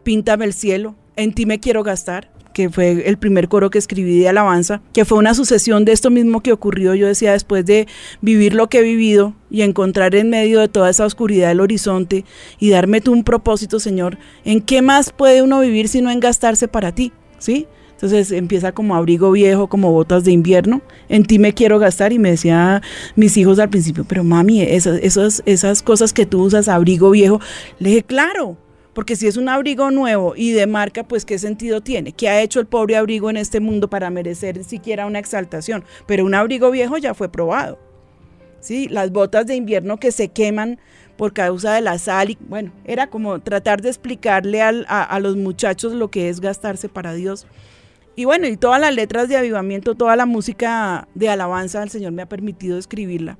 Speaker 1: Píntame el cielo, en ti me quiero gastar que fue el primer coro que escribí de alabanza, que fue una sucesión de esto mismo que ocurrió, yo decía, después de vivir lo que he vivido y encontrar en medio de toda esa oscuridad el horizonte y darme tú un propósito, Señor, ¿en qué más puede uno vivir si no en gastarse para ti? ¿Sí? Entonces empieza como abrigo viejo, como botas de invierno. En ti me quiero gastar. Y me decía mis hijos al principio, pero mami, esas, esas, esas cosas que tú usas, abrigo viejo. Le dije, claro, porque si es un abrigo nuevo y de marca, pues qué sentido tiene. ¿Qué ha hecho el pobre abrigo en este mundo para merecer siquiera una exaltación? Pero un abrigo viejo ya fue probado. ¿Sí? Las botas de invierno que se queman por causa de la sal. Y, bueno, era como tratar de explicarle a, los muchachos lo que es gastarse para Dios. Y bueno, y todas las letras de avivamiento, toda la música de alabanza al Señor me ha permitido escribirla.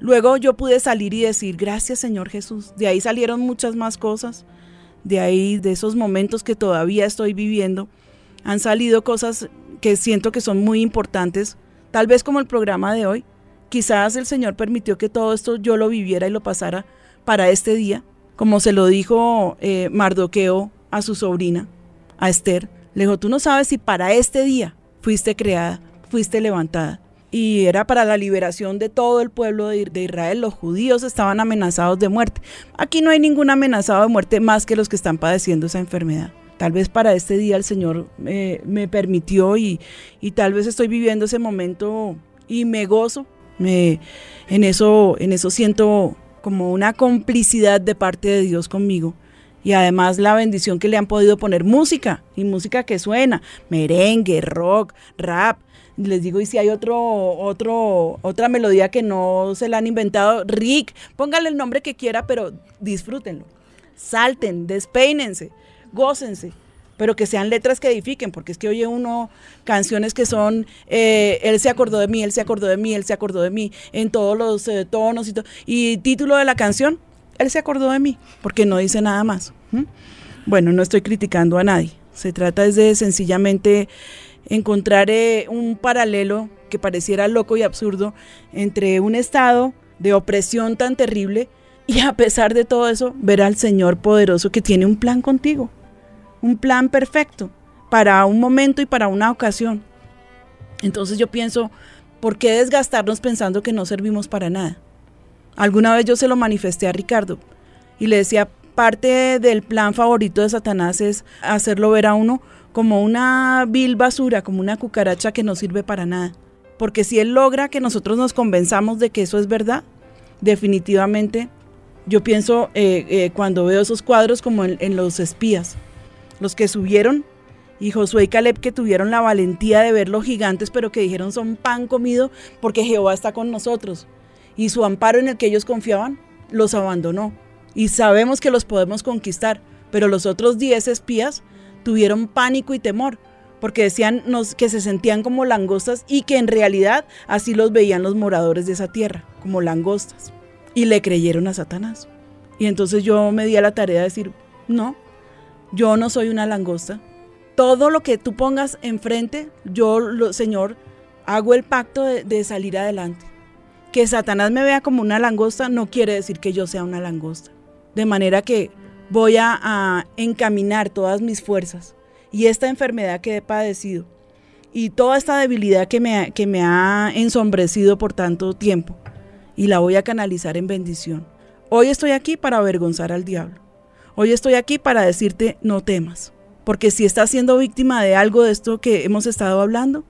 Speaker 1: Luego yo pude salir y decir, gracias Señor Jesús. De ahí salieron muchas más cosas de ahí, de esos momentos que todavía estoy viviendo, han salido cosas que siento que son muy importantes, tal vez como el programa de hoy. Quizás el Señor permitió que todo esto yo lo viviera y lo pasara para este día, como se lo dijo eh, Mardoqueo a su sobrina, a Esther. Le dijo, tú no sabes si para este día fuiste creada, fuiste levantada y era para la liberación de todo el pueblo de, Israel. Los judíos estaban amenazados de muerte. Aquí no hay ningún amenazado de muerte más que los que están padeciendo esa enfermedad. Tal vez para este día el Señor me permitió y, tal vez estoy viviendo ese momento y me gozo. Me, en, eso, en eso siento como una complicidad de parte de Dios conmigo y además la bendición que le han podido poner música y música que suena, merengue, rock, rap, les digo, y si hay otro, otro, otra melodía que no se la han inventado, Rick, póngale el nombre que quiera, pero disfrútenlo. Salten, despeínense, gócense, pero que sean letras que edifiquen, porque es que oye uno canciones que son, eh, él se acordó de mí, él se acordó de mí, él se acordó de mí, en todos los eh, tonos y todo. Y título de la canción, él se acordó de mí, porque no dice nada más. Bueno, no estoy criticando a nadie. Se trata de sencillamente encontrar un paralelo que pareciera loco y absurdo entre un estado de opresión tan terrible Y a pesar de todo eso, ver al Señor poderoso que tiene un plan contigo, un plan perfecto para un momento y para una ocasión. Entonces yo pienso, ¿por qué desgastarnos pensando que no servimos para nada? Alguna vez yo se lo manifesté a Ricardo y le decía, parte del plan favorito de Satanás es hacerlo ver a uno como una vil basura, como una cucaracha que no sirve para nada. Porque si él logra que nosotros nos convenzamos de que eso es verdad, definitivamente yo pienso eh, eh, cuando veo esos cuadros como en, los espías, los que subieron y Josué y Caleb que tuvieron la valentía de ver los gigantes, pero que dijeron son pan comido porque Jehová está con nosotros. Y su amparo en el que ellos confiaban los abandonó y sabemos que los podemos conquistar, pero los otros 10 espías tuvieron pánico y temor, porque decían nos, que se sentían como langostas y que en realidad así los veían los moradores de esa tierra, como langostas. Y le creyeron a Satanás. Y entonces yo me di a la tarea de decir, no, yo no soy una langosta. Todo lo que tú pongas enfrente, yo, lo, Señor, hago el pacto de, de salir adelante. Que Satanás me vea como una langosta no quiere decir que yo sea una langosta. De manera que voy a, encaminar todas mis fuerzas y esta enfermedad que he padecido y toda esta debilidad que me, que me ha ensombrecido por tanto tiempo y la voy a canalizar en bendición. Hoy estoy aquí para avergonzar al diablo. Hoy estoy aquí para decirte no temas, porque si estás siendo víctima de algo de esto que hemos estado hablando,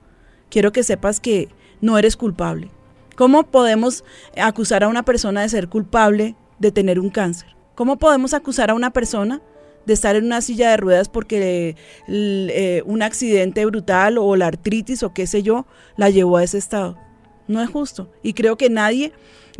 Speaker 1: quiero que sepas que no eres culpable. ¿Cómo podemos acusar a una persona de ser culpable de tener un cáncer? ¿Cómo podemos acusar a una persona de estar en una silla de ruedas porque eh, un accidente brutal o la artritis o qué sé yo la llevó a ese estado? No es justo. Y creo que nadie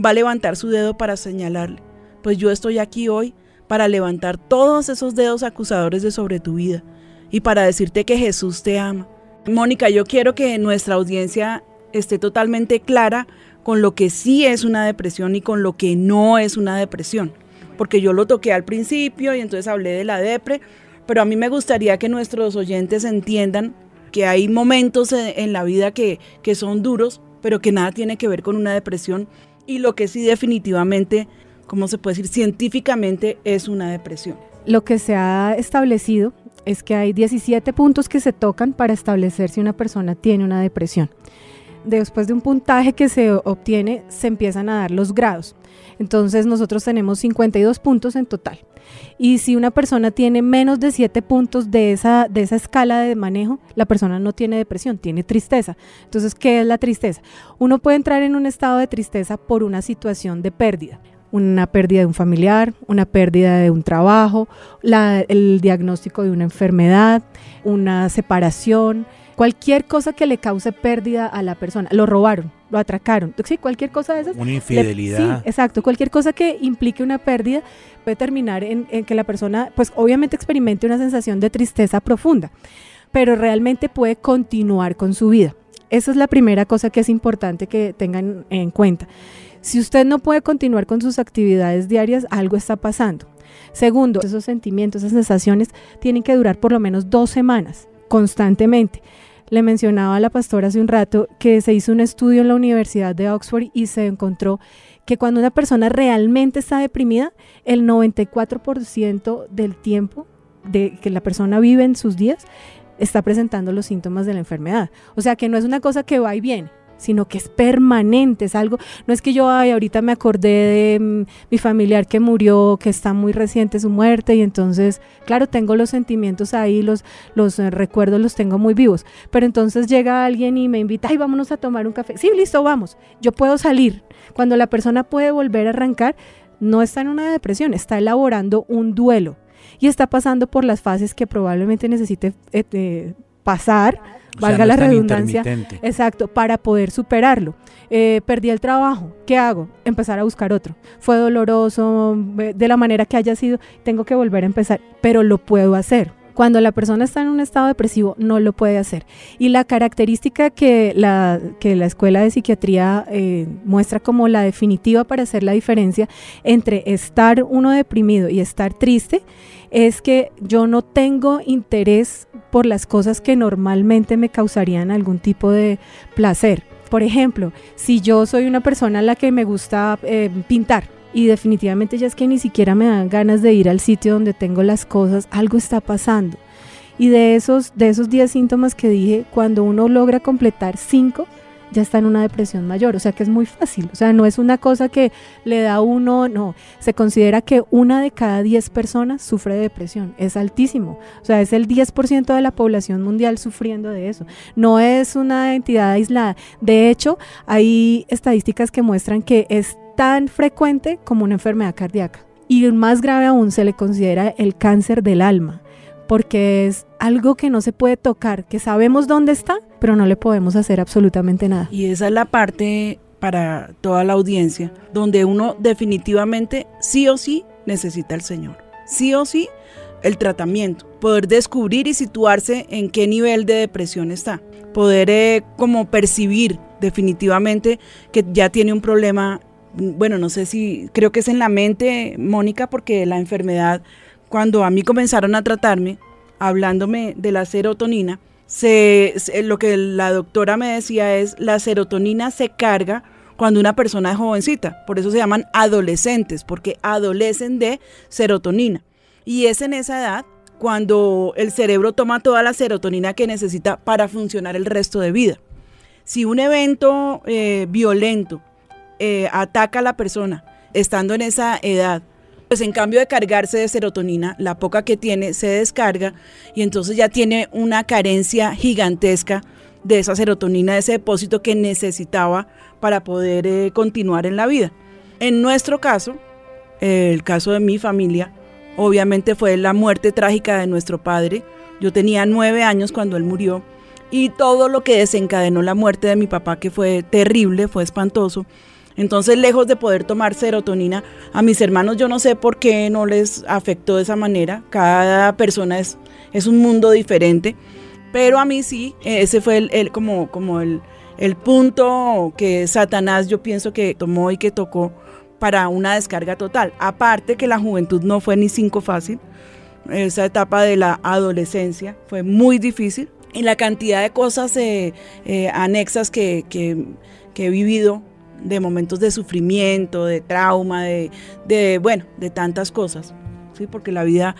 Speaker 1: va a levantar su dedo para señalarle. Pues yo estoy aquí hoy para levantar todos esos dedos acusadores de sobre tu vida y para decirte que Jesús te ama. Mónica, yo quiero que nuestra audiencia esté totalmente clara con lo que sí es una depresión y con lo que no es una depresión porque yo lo toqué al principio y entonces hablé de la depre, pero a mí me gustaría que nuestros oyentes entiendan que hay momentos en la vida que, que son duros, pero que nada tiene que ver con una depresión y lo que sí definitivamente, ¿cómo se puede decir? Científicamente es una depresión.
Speaker 6: Lo que se ha establecido es que hay 17 puntos que se tocan para establecer si una persona tiene una depresión. Después de un puntaje que se obtiene, se empiezan a dar los grados. Entonces nosotros tenemos 52 puntos en total. Y si una persona tiene menos de 7 puntos de esa, de esa escala de manejo, la persona no tiene depresión, tiene tristeza. Entonces, ¿qué es la tristeza? Uno puede entrar en un estado de tristeza por una situación de pérdida una pérdida de un familiar, una pérdida de un trabajo, la, el diagnóstico de una enfermedad, una separación, cualquier cosa que le cause pérdida a la persona. Lo robaron, lo atracaron. Sí, cualquier cosa de esas.
Speaker 3: Una infidelidad.
Speaker 6: Le, sí, exacto. Cualquier cosa que implique una pérdida puede terminar en, en que la persona, pues obviamente experimente una sensación de tristeza profunda, pero realmente puede continuar con su vida. Esa es la primera cosa que es importante que tengan en cuenta. Si usted no puede continuar con sus actividades diarias, algo está pasando. Segundo, esos sentimientos, esas sensaciones tienen que durar por lo menos dos semanas constantemente. Le mencionaba a la pastora hace un rato que se hizo un estudio en la Universidad de Oxford y se encontró que cuando una persona realmente está deprimida, el 94% del tiempo de que la persona vive en sus días está presentando los síntomas de la enfermedad. O sea que no es una cosa que va y viene sino que es permanente, es algo, no es que yo ay, ahorita me acordé de mm, mi familiar que murió, que está muy reciente su muerte y entonces, claro, tengo los sentimientos ahí, los, los eh, recuerdos los tengo muy vivos, pero entonces llega alguien y me invita, ay, vámonos a tomar un café, sí, listo, vamos, yo puedo salir, cuando la persona puede volver a arrancar, no está en una depresión, está elaborando un duelo y está pasando por las fases que probablemente necesite eh, eh, pasar o valga sea, no la redundancia, exacto, para poder superarlo. Eh, perdí el trabajo, ¿qué hago? Empezar a buscar otro. Fue doloroso, de la manera que haya sido, tengo que volver a empezar, pero lo puedo hacer. Cuando la persona está en un estado depresivo, no lo puede hacer. Y la característica que la, que la escuela de psiquiatría eh, muestra como la definitiva para hacer la diferencia entre estar uno deprimido y estar triste es que yo no tengo interés por las cosas que normalmente me causarían algún tipo de placer. Por ejemplo, si yo soy una persona a la que me gusta eh, pintar, y definitivamente ya es que ni siquiera me dan ganas de ir al sitio donde tengo las cosas, algo está pasando. Y de esos, de esos 10 síntomas que dije, cuando uno logra completar 5, ya está en una depresión mayor, o sea que es muy fácil, o sea, no es una cosa que le da uno, no, se considera que una de cada 10 personas sufre de depresión, es altísimo, o sea, es el 10% de la población mundial sufriendo de eso, no es una entidad aislada, de hecho, hay estadísticas que muestran que es tan frecuente como una enfermedad cardíaca. Y más grave aún se le considera el cáncer del alma porque es algo que no se puede tocar, que sabemos dónde está, pero no le podemos hacer absolutamente nada.
Speaker 1: Y esa es la parte para toda la audiencia, donde uno definitivamente sí o sí necesita al Señor. Sí o sí el tratamiento, poder descubrir y situarse en qué nivel de depresión está, poder eh, como percibir definitivamente que ya tiene un problema, bueno, no sé si creo que es en la mente, Mónica, porque la enfermedad cuando a mí comenzaron a tratarme, hablándome de la serotonina, se, lo que la doctora me decía es, la serotonina se carga cuando una persona es jovencita, por eso se llaman adolescentes, porque adolecen de serotonina. Y es en esa edad cuando el cerebro toma toda la serotonina que necesita para funcionar el resto de vida. Si un evento eh, violento eh, ataca a la persona estando en esa edad, pues en cambio de cargarse de serotonina, la poca que tiene se descarga y entonces ya tiene una carencia gigantesca de esa serotonina, de ese depósito que necesitaba para poder eh, continuar en la vida. En nuestro caso, el caso de mi familia, obviamente fue la muerte trágica de nuestro padre. Yo tenía nueve años cuando él murió y todo lo que desencadenó la muerte de mi papá, que fue terrible, fue espantoso, entonces, lejos de poder tomar serotonina, a mis hermanos yo no sé por qué no les afectó de esa manera. Cada persona es, es un mundo diferente. Pero a mí sí, ese fue el, como, como el, el punto que Satanás yo pienso que tomó y que tocó para una descarga total. Aparte que la juventud no fue ni cinco fácil, esa etapa de la adolescencia fue muy difícil y la cantidad de cosas eh, eh, anexas que, que, que, he vivido de momentos de sufrimiento, de trauma, de, bueno, de tantas cosas, ¿sí? Porque la vida,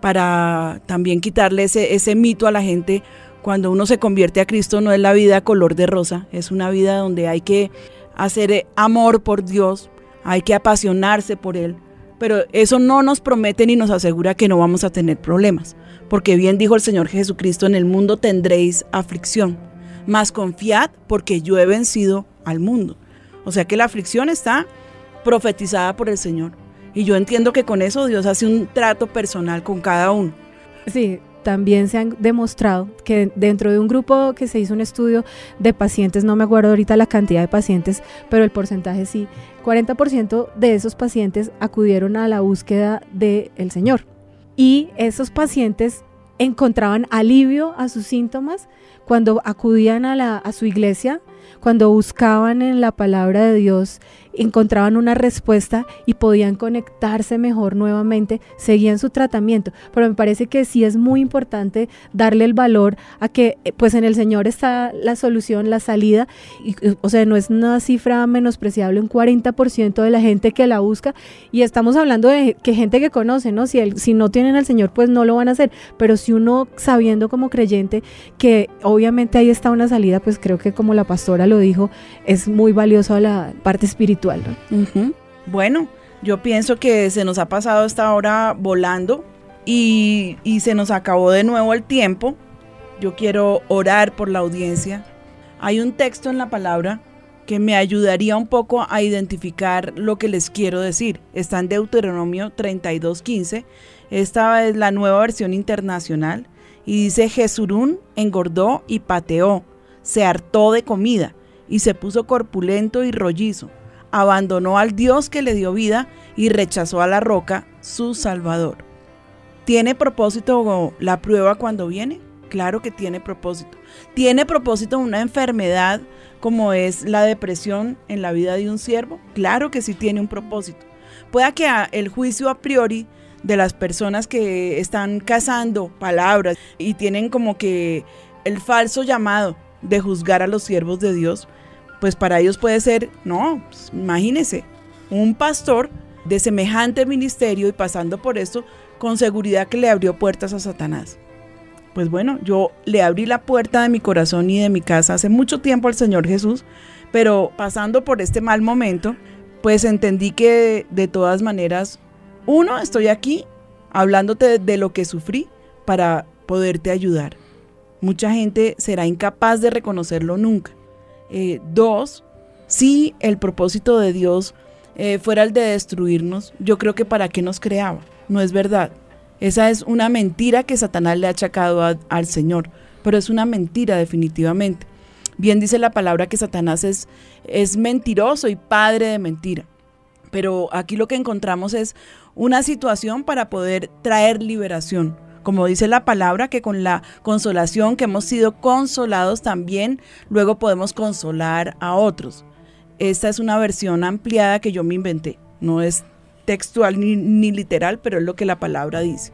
Speaker 1: para también quitarle ese, ese mito a la gente, cuando uno se convierte a Cristo no es la vida color de rosa, es una vida donde hay que hacer eh, amor por Dios, hay que apasionarse por Él, pero eso no nos promete ni nos asegura que no vamos a tener problemas, porque bien dijo el Señor Jesucristo, en el mundo tendréis aflicción, mas confiad porque yo he vencido al mundo. O sea que la aflicción está profetizada por el Señor. Y yo entiendo que con eso Dios hace un trato personal con cada uno.
Speaker 6: Sí, también se han demostrado que dentro de un grupo que se hizo un estudio de pacientes, no me acuerdo ahorita la cantidad de pacientes, pero el porcentaje sí, 40% de esos pacientes acudieron a la búsqueda del Señor. Y esos pacientes encontraban alivio a sus síntomas cuando acudían a, la, a su iglesia, cuando buscaban en la palabra de Dios encontraban una respuesta y podían conectarse mejor nuevamente, seguían su tratamiento. Pero me parece que sí es muy importante darle el valor a que eh, pues en el Señor está la solución, la salida. Y, eh, o sea, no es una cifra menospreciable, un 40% de la gente que la busca. Y estamos hablando de que gente que conoce, ¿no? Si, el, si no tienen al Señor, pues no lo van a hacer. Pero si uno sabiendo como creyente que obviamente ahí está una salida, pues creo que como la pastora lo dijo, es muy valioso la parte espiritual
Speaker 1: bueno, yo pienso que se nos ha pasado esta hora volando y, y se nos acabó de nuevo el tiempo. Yo quiero orar por la audiencia. Hay un texto en la palabra que me ayudaría un poco a identificar lo que les quiero decir. Está en Deuteronomio 32:15. Esta es la nueva versión internacional y dice Jesurún engordó y pateó, se hartó de comida y se puso corpulento y rollizo abandonó al Dios que le dio vida y rechazó a la roca, su Salvador. ¿Tiene propósito la prueba cuando viene? Claro que tiene propósito. ¿Tiene propósito una enfermedad como es la depresión en la vida de un siervo? Claro que sí tiene un propósito. Pueda que el juicio a priori de las personas que están cazando palabras y tienen como que el falso llamado de juzgar a los siervos de Dios, pues para ellos puede ser, no, pues, imagínese, un pastor de semejante ministerio y pasando por esto, con seguridad que le abrió puertas a Satanás. Pues bueno, yo le abrí la puerta de mi corazón y de mi casa hace mucho tiempo al Señor Jesús, pero pasando por este mal momento, pues entendí que de todas maneras, uno, estoy aquí hablándote de lo que sufrí para poderte ayudar. Mucha gente será incapaz de reconocerlo nunca. Eh, dos, si el propósito de Dios eh, fuera el de destruirnos, yo creo que para qué nos creaba. No es verdad. Esa es una mentira que Satanás le ha achacado al Señor, pero es una mentira definitivamente. Bien dice la palabra que Satanás es, es mentiroso y padre de mentira. Pero aquí lo que encontramos es una situación para poder traer liberación. Como dice la palabra, que con la consolación que hemos sido consolados también, luego podemos consolar a otros. Esta es una versión ampliada que yo me inventé. No es textual ni, literal, pero es lo que la palabra dice.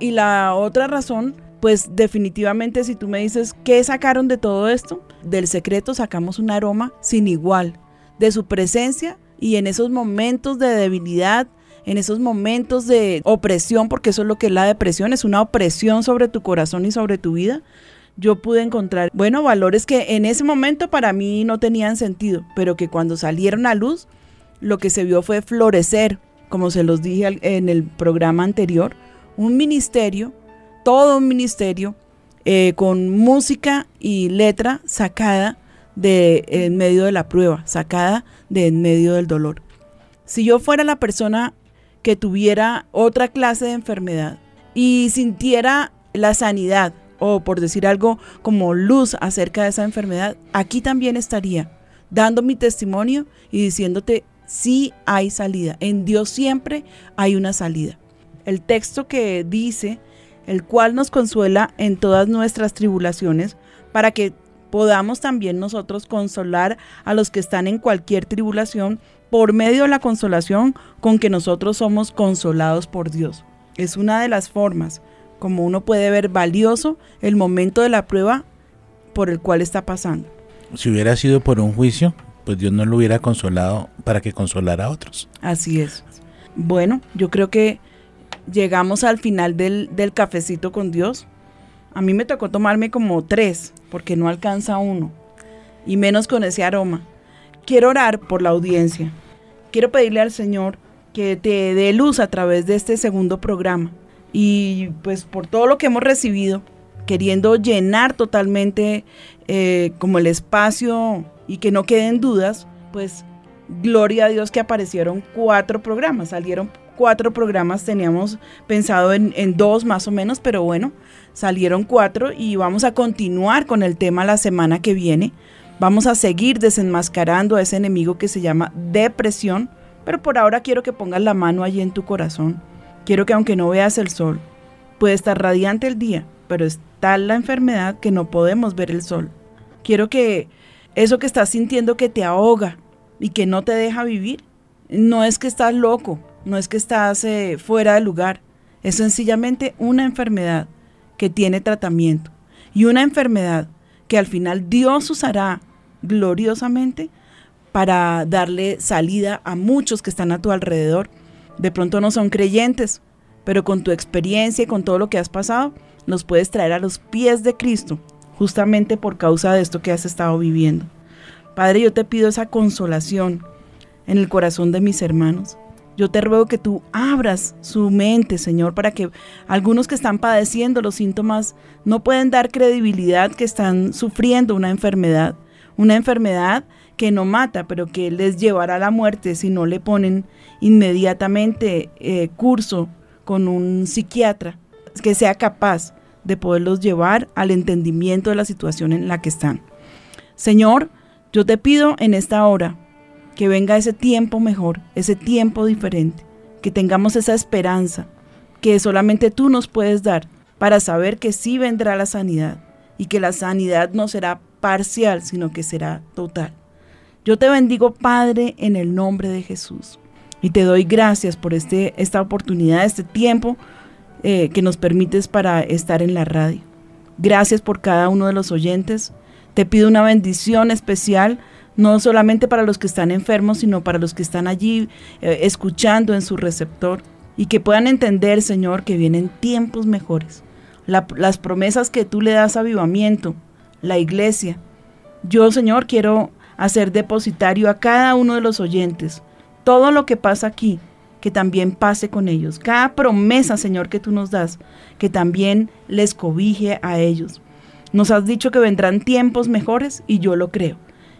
Speaker 1: Y la otra razón, pues definitivamente si tú me dices, ¿qué sacaron de todo esto? Del secreto sacamos un aroma sin igual, de su presencia y en esos momentos de debilidad, en esos momentos de opresión, porque eso es lo que es la depresión, es una opresión sobre tu corazón y sobre tu vida, yo pude encontrar, bueno, valores que en ese momento para mí no tenían sentido, pero que cuando salieron a luz, lo que se vio fue florecer, como se los dije en el programa anterior, un ministerio, todo un ministerio, eh, con música y letra sacada de en medio de la prueba, sacada de en medio del dolor. Si yo fuera la persona que tuviera otra clase de enfermedad y sintiera la sanidad, o por decir algo como luz acerca de esa enfermedad, aquí también estaría dando mi testimonio y diciéndote, sí hay salida. En Dios siempre hay una salida. El texto que dice, el cual nos consuela en todas nuestras tribulaciones, para que podamos también nosotros consolar a los que están en cualquier tribulación por medio de la consolación con que nosotros somos consolados por Dios. Es una de las formas como uno puede ver valioso el momento de la prueba por el cual está pasando.
Speaker 3: Si hubiera sido por un juicio, pues Dios no lo hubiera consolado para que consolara a otros.
Speaker 1: Así es. Bueno, yo creo que llegamos al final del, del cafecito con Dios. A mí me tocó tomarme como tres, porque no alcanza uno, y menos con ese aroma. Quiero orar por la audiencia. Quiero pedirle al Señor que te dé luz a través de este segundo programa y pues por todo lo que hemos recibido, queriendo llenar totalmente eh, como el espacio y que no queden dudas, pues gloria a Dios que aparecieron cuatro programas, salieron cuatro programas, teníamos pensado en, en, dos más o menos, pero bueno, salieron cuatro y vamos a continuar con el tema la semana que viene. Vamos a seguir desenmascarando a ese enemigo que se llama depresión, pero por ahora quiero que pongas la mano allí en tu corazón Quiero que aunque no veas el sol, puede estar radiante el día, pero está la enfermedad que no podemos ver el sol. Quiero que eso que estás sintiendo que te ahoga y que no te deja vivir, no es que estás loco, no es que estás eh, fuera de lugar, es sencillamente una enfermedad que tiene tratamiento y una enfermedad que al final Dios usará gloriosamente para darle salida a muchos que están a tu alrededor de pronto no son creyentes, pero con tu experiencia y con todo lo que has pasado, nos puedes traer a los pies de Cristo, justamente por causa de esto que has estado viviendo. Padre, yo te pido esa consolación en el corazón de mis hermanos. Yo te ruego que tú abras su mente, Señor, para que algunos que están padeciendo los síntomas no pueden dar credibilidad que están sufriendo una enfermedad, una enfermedad que no mata, pero que les llevará a la muerte si no le ponen inmediatamente eh, curso con un psiquiatra que sea capaz de poderlos llevar al entendimiento de la situación en la que están. Señor, yo te pido en esta hora que venga ese tiempo mejor, ese tiempo diferente, que tengamos esa esperanza que solamente tú nos puedes dar para saber que sí vendrá la sanidad y que la sanidad no será parcial, sino que será total. Yo te bendigo, Padre, en el nombre de Jesús. Y te doy gracias por este, esta oportunidad, este tiempo eh, que nos permites para estar en la radio. Gracias por cada uno de los oyentes. Te pido una bendición especial no solamente para los que están enfermos, sino para los que están allí eh, escuchando en su receptor y que puedan entender, Señor, que vienen tiempos mejores. La- las promesas que tú le das a avivamiento, la iglesia. Yo, Señor, quiero hacer depositario a cada uno de los oyentes. Todo lo que pasa aquí, que también pase con ellos. Cada promesa, Señor, que tú nos das, que también les cobije a ellos. Nos has dicho que vendrán tiempos mejores y yo lo creo.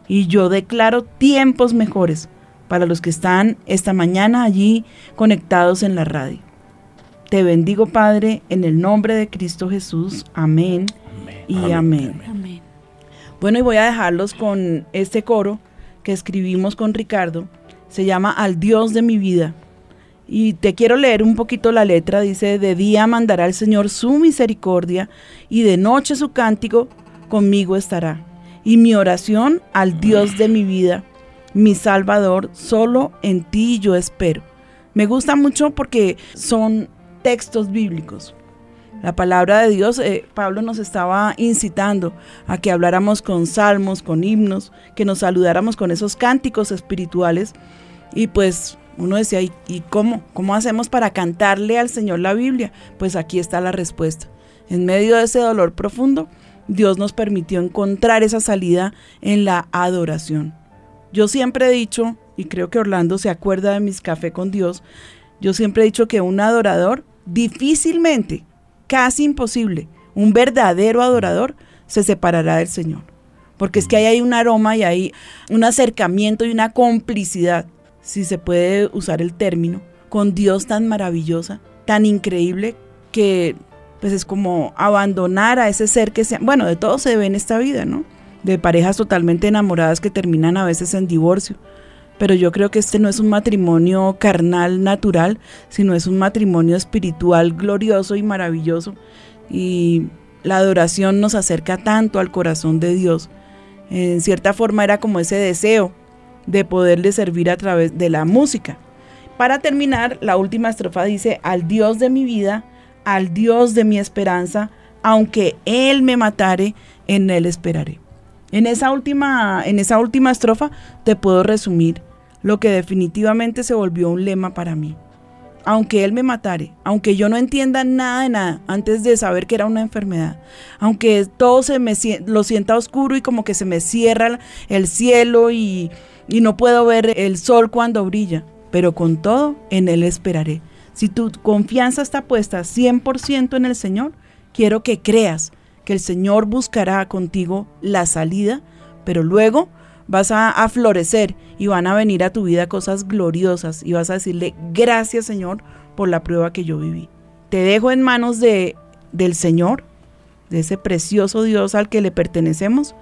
Speaker 1: Y yo declaro tiempos mejores para los que están esta mañana allí conectados en la radio. Te bendigo, Padre, en el nombre de Cristo Jesús. Amén, y amén.
Speaker 5: Amén.
Speaker 1: Bueno, y voy a dejarlos con este coro que escribimos con Ricardo. Se llama Al Dios de mi vida. Y te quiero leer un poquito la letra. Dice, de día mandará el Señor su misericordia y de noche su cántico conmigo estará. Y mi oración al Dios de mi vida, mi Salvador, solo en ti yo espero. Me gusta mucho porque son textos bíblicos. La palabra de Dios, eh, Pablo nos estaba incitando a que habláramos con salmos, con himnos, que nos saludáramos con esos cánticos espirituales. Y pues uno decía, ¿y, y cómo? ¿Cómo hacemos para cantarle al Señor la Biblia? Pues aquí está la respuesta. En medio de ese dolor profundo, Dios nos permitió encontrar esa salida en la adoración. Yo siempre he dicho, y creo que Orlando se acuerda de mis café con Dios, yo siempre he dicho que un adorador difícilmente, casi imposible, un verdadero adorador se separará del Señor. Porque es que ahí hay un aroma y hay un acercamiento y una complicidad, si se puede usar el término, con Dios tan maravillosa, tan increíble, que pues es como abandonar a ese ser que se... Bueno, de todo se ve en esta vida, ¿no? De parejas totalmente enamoradas que terminan a veces en divorcio. Pero yo creo que este no es un matrimonio carnal, natural, sino es un matrimonio espiritual glorioso y maravilloso. Y la adoración nos acerca tanto al corazón de Dios. En cierta forma era como ese deseo de poderle servir a través de la música. Para terminar, la última estrofa dice, al Dios de mi vida, al Dios de mi esperanza, aunque Él me matare, en Él esperaré. En esa última, en esa última estrofa te puedo resumir lo que definitivamente se volvió un lema para mí. Aunque Él me matare, aunque yo no entienda nada de nada antes de saber que era una enfermedad, aunque todo se me lo sienta oscuro y como que se me cierra el cielo y, y no puedo ver el sol cuando brilla, pero con todo en Él esperaré. Si tu confianza está puesta 100% en el Señor, quiero que creas que el Señor buscará contigo la salida, pero luego vas a, florecer y van a venir a tu vida cosas gloriosas y vas a decirle gracias Señor por la prueba que yo viví. Te dejo en manos de, del Señor, de ese precioso Dios al que le pertenecemos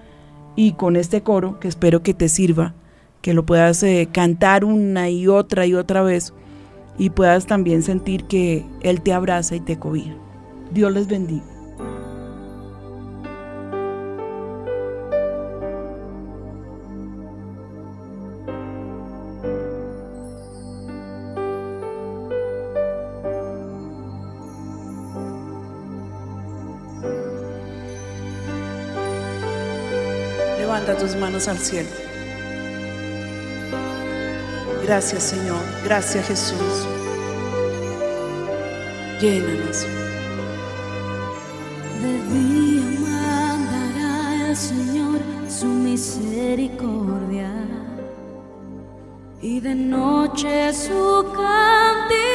Speaker 1: y con este coro que espero que te sirva, que lo puedas eh, cantar una y otra y otra vez y puedas también sentir que Él te abraza y te cobija. Dios les bendiga. Levanta tus manos al cielo. Gracias Señor, gracias Jesús. Llénanos.
Speaker 8: De día mandará el Señor su misericordia y de noche su cántico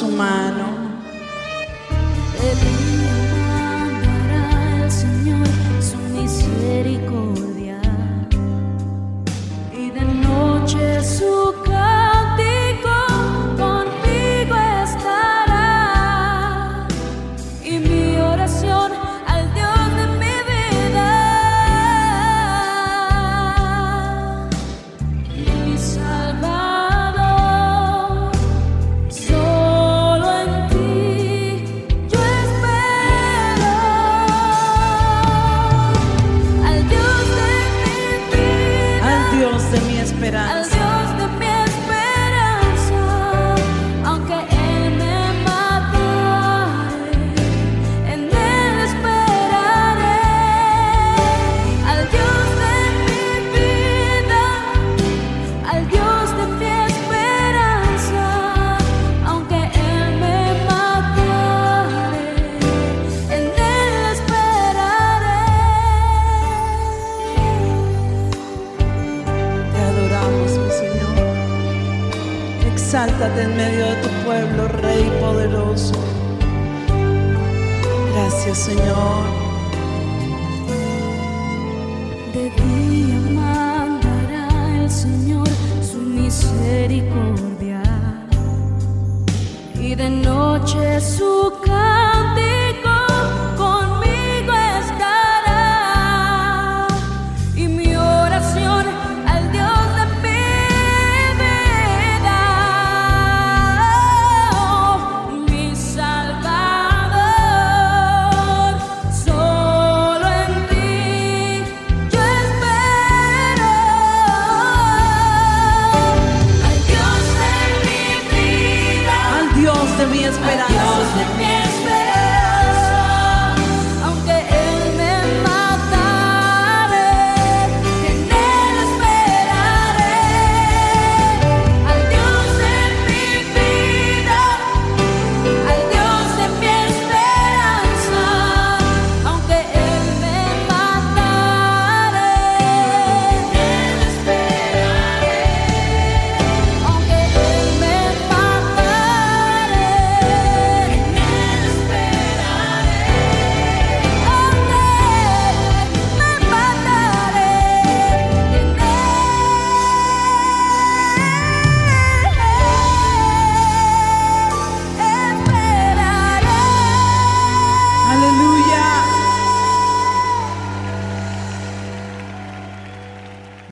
Speaker 1: todo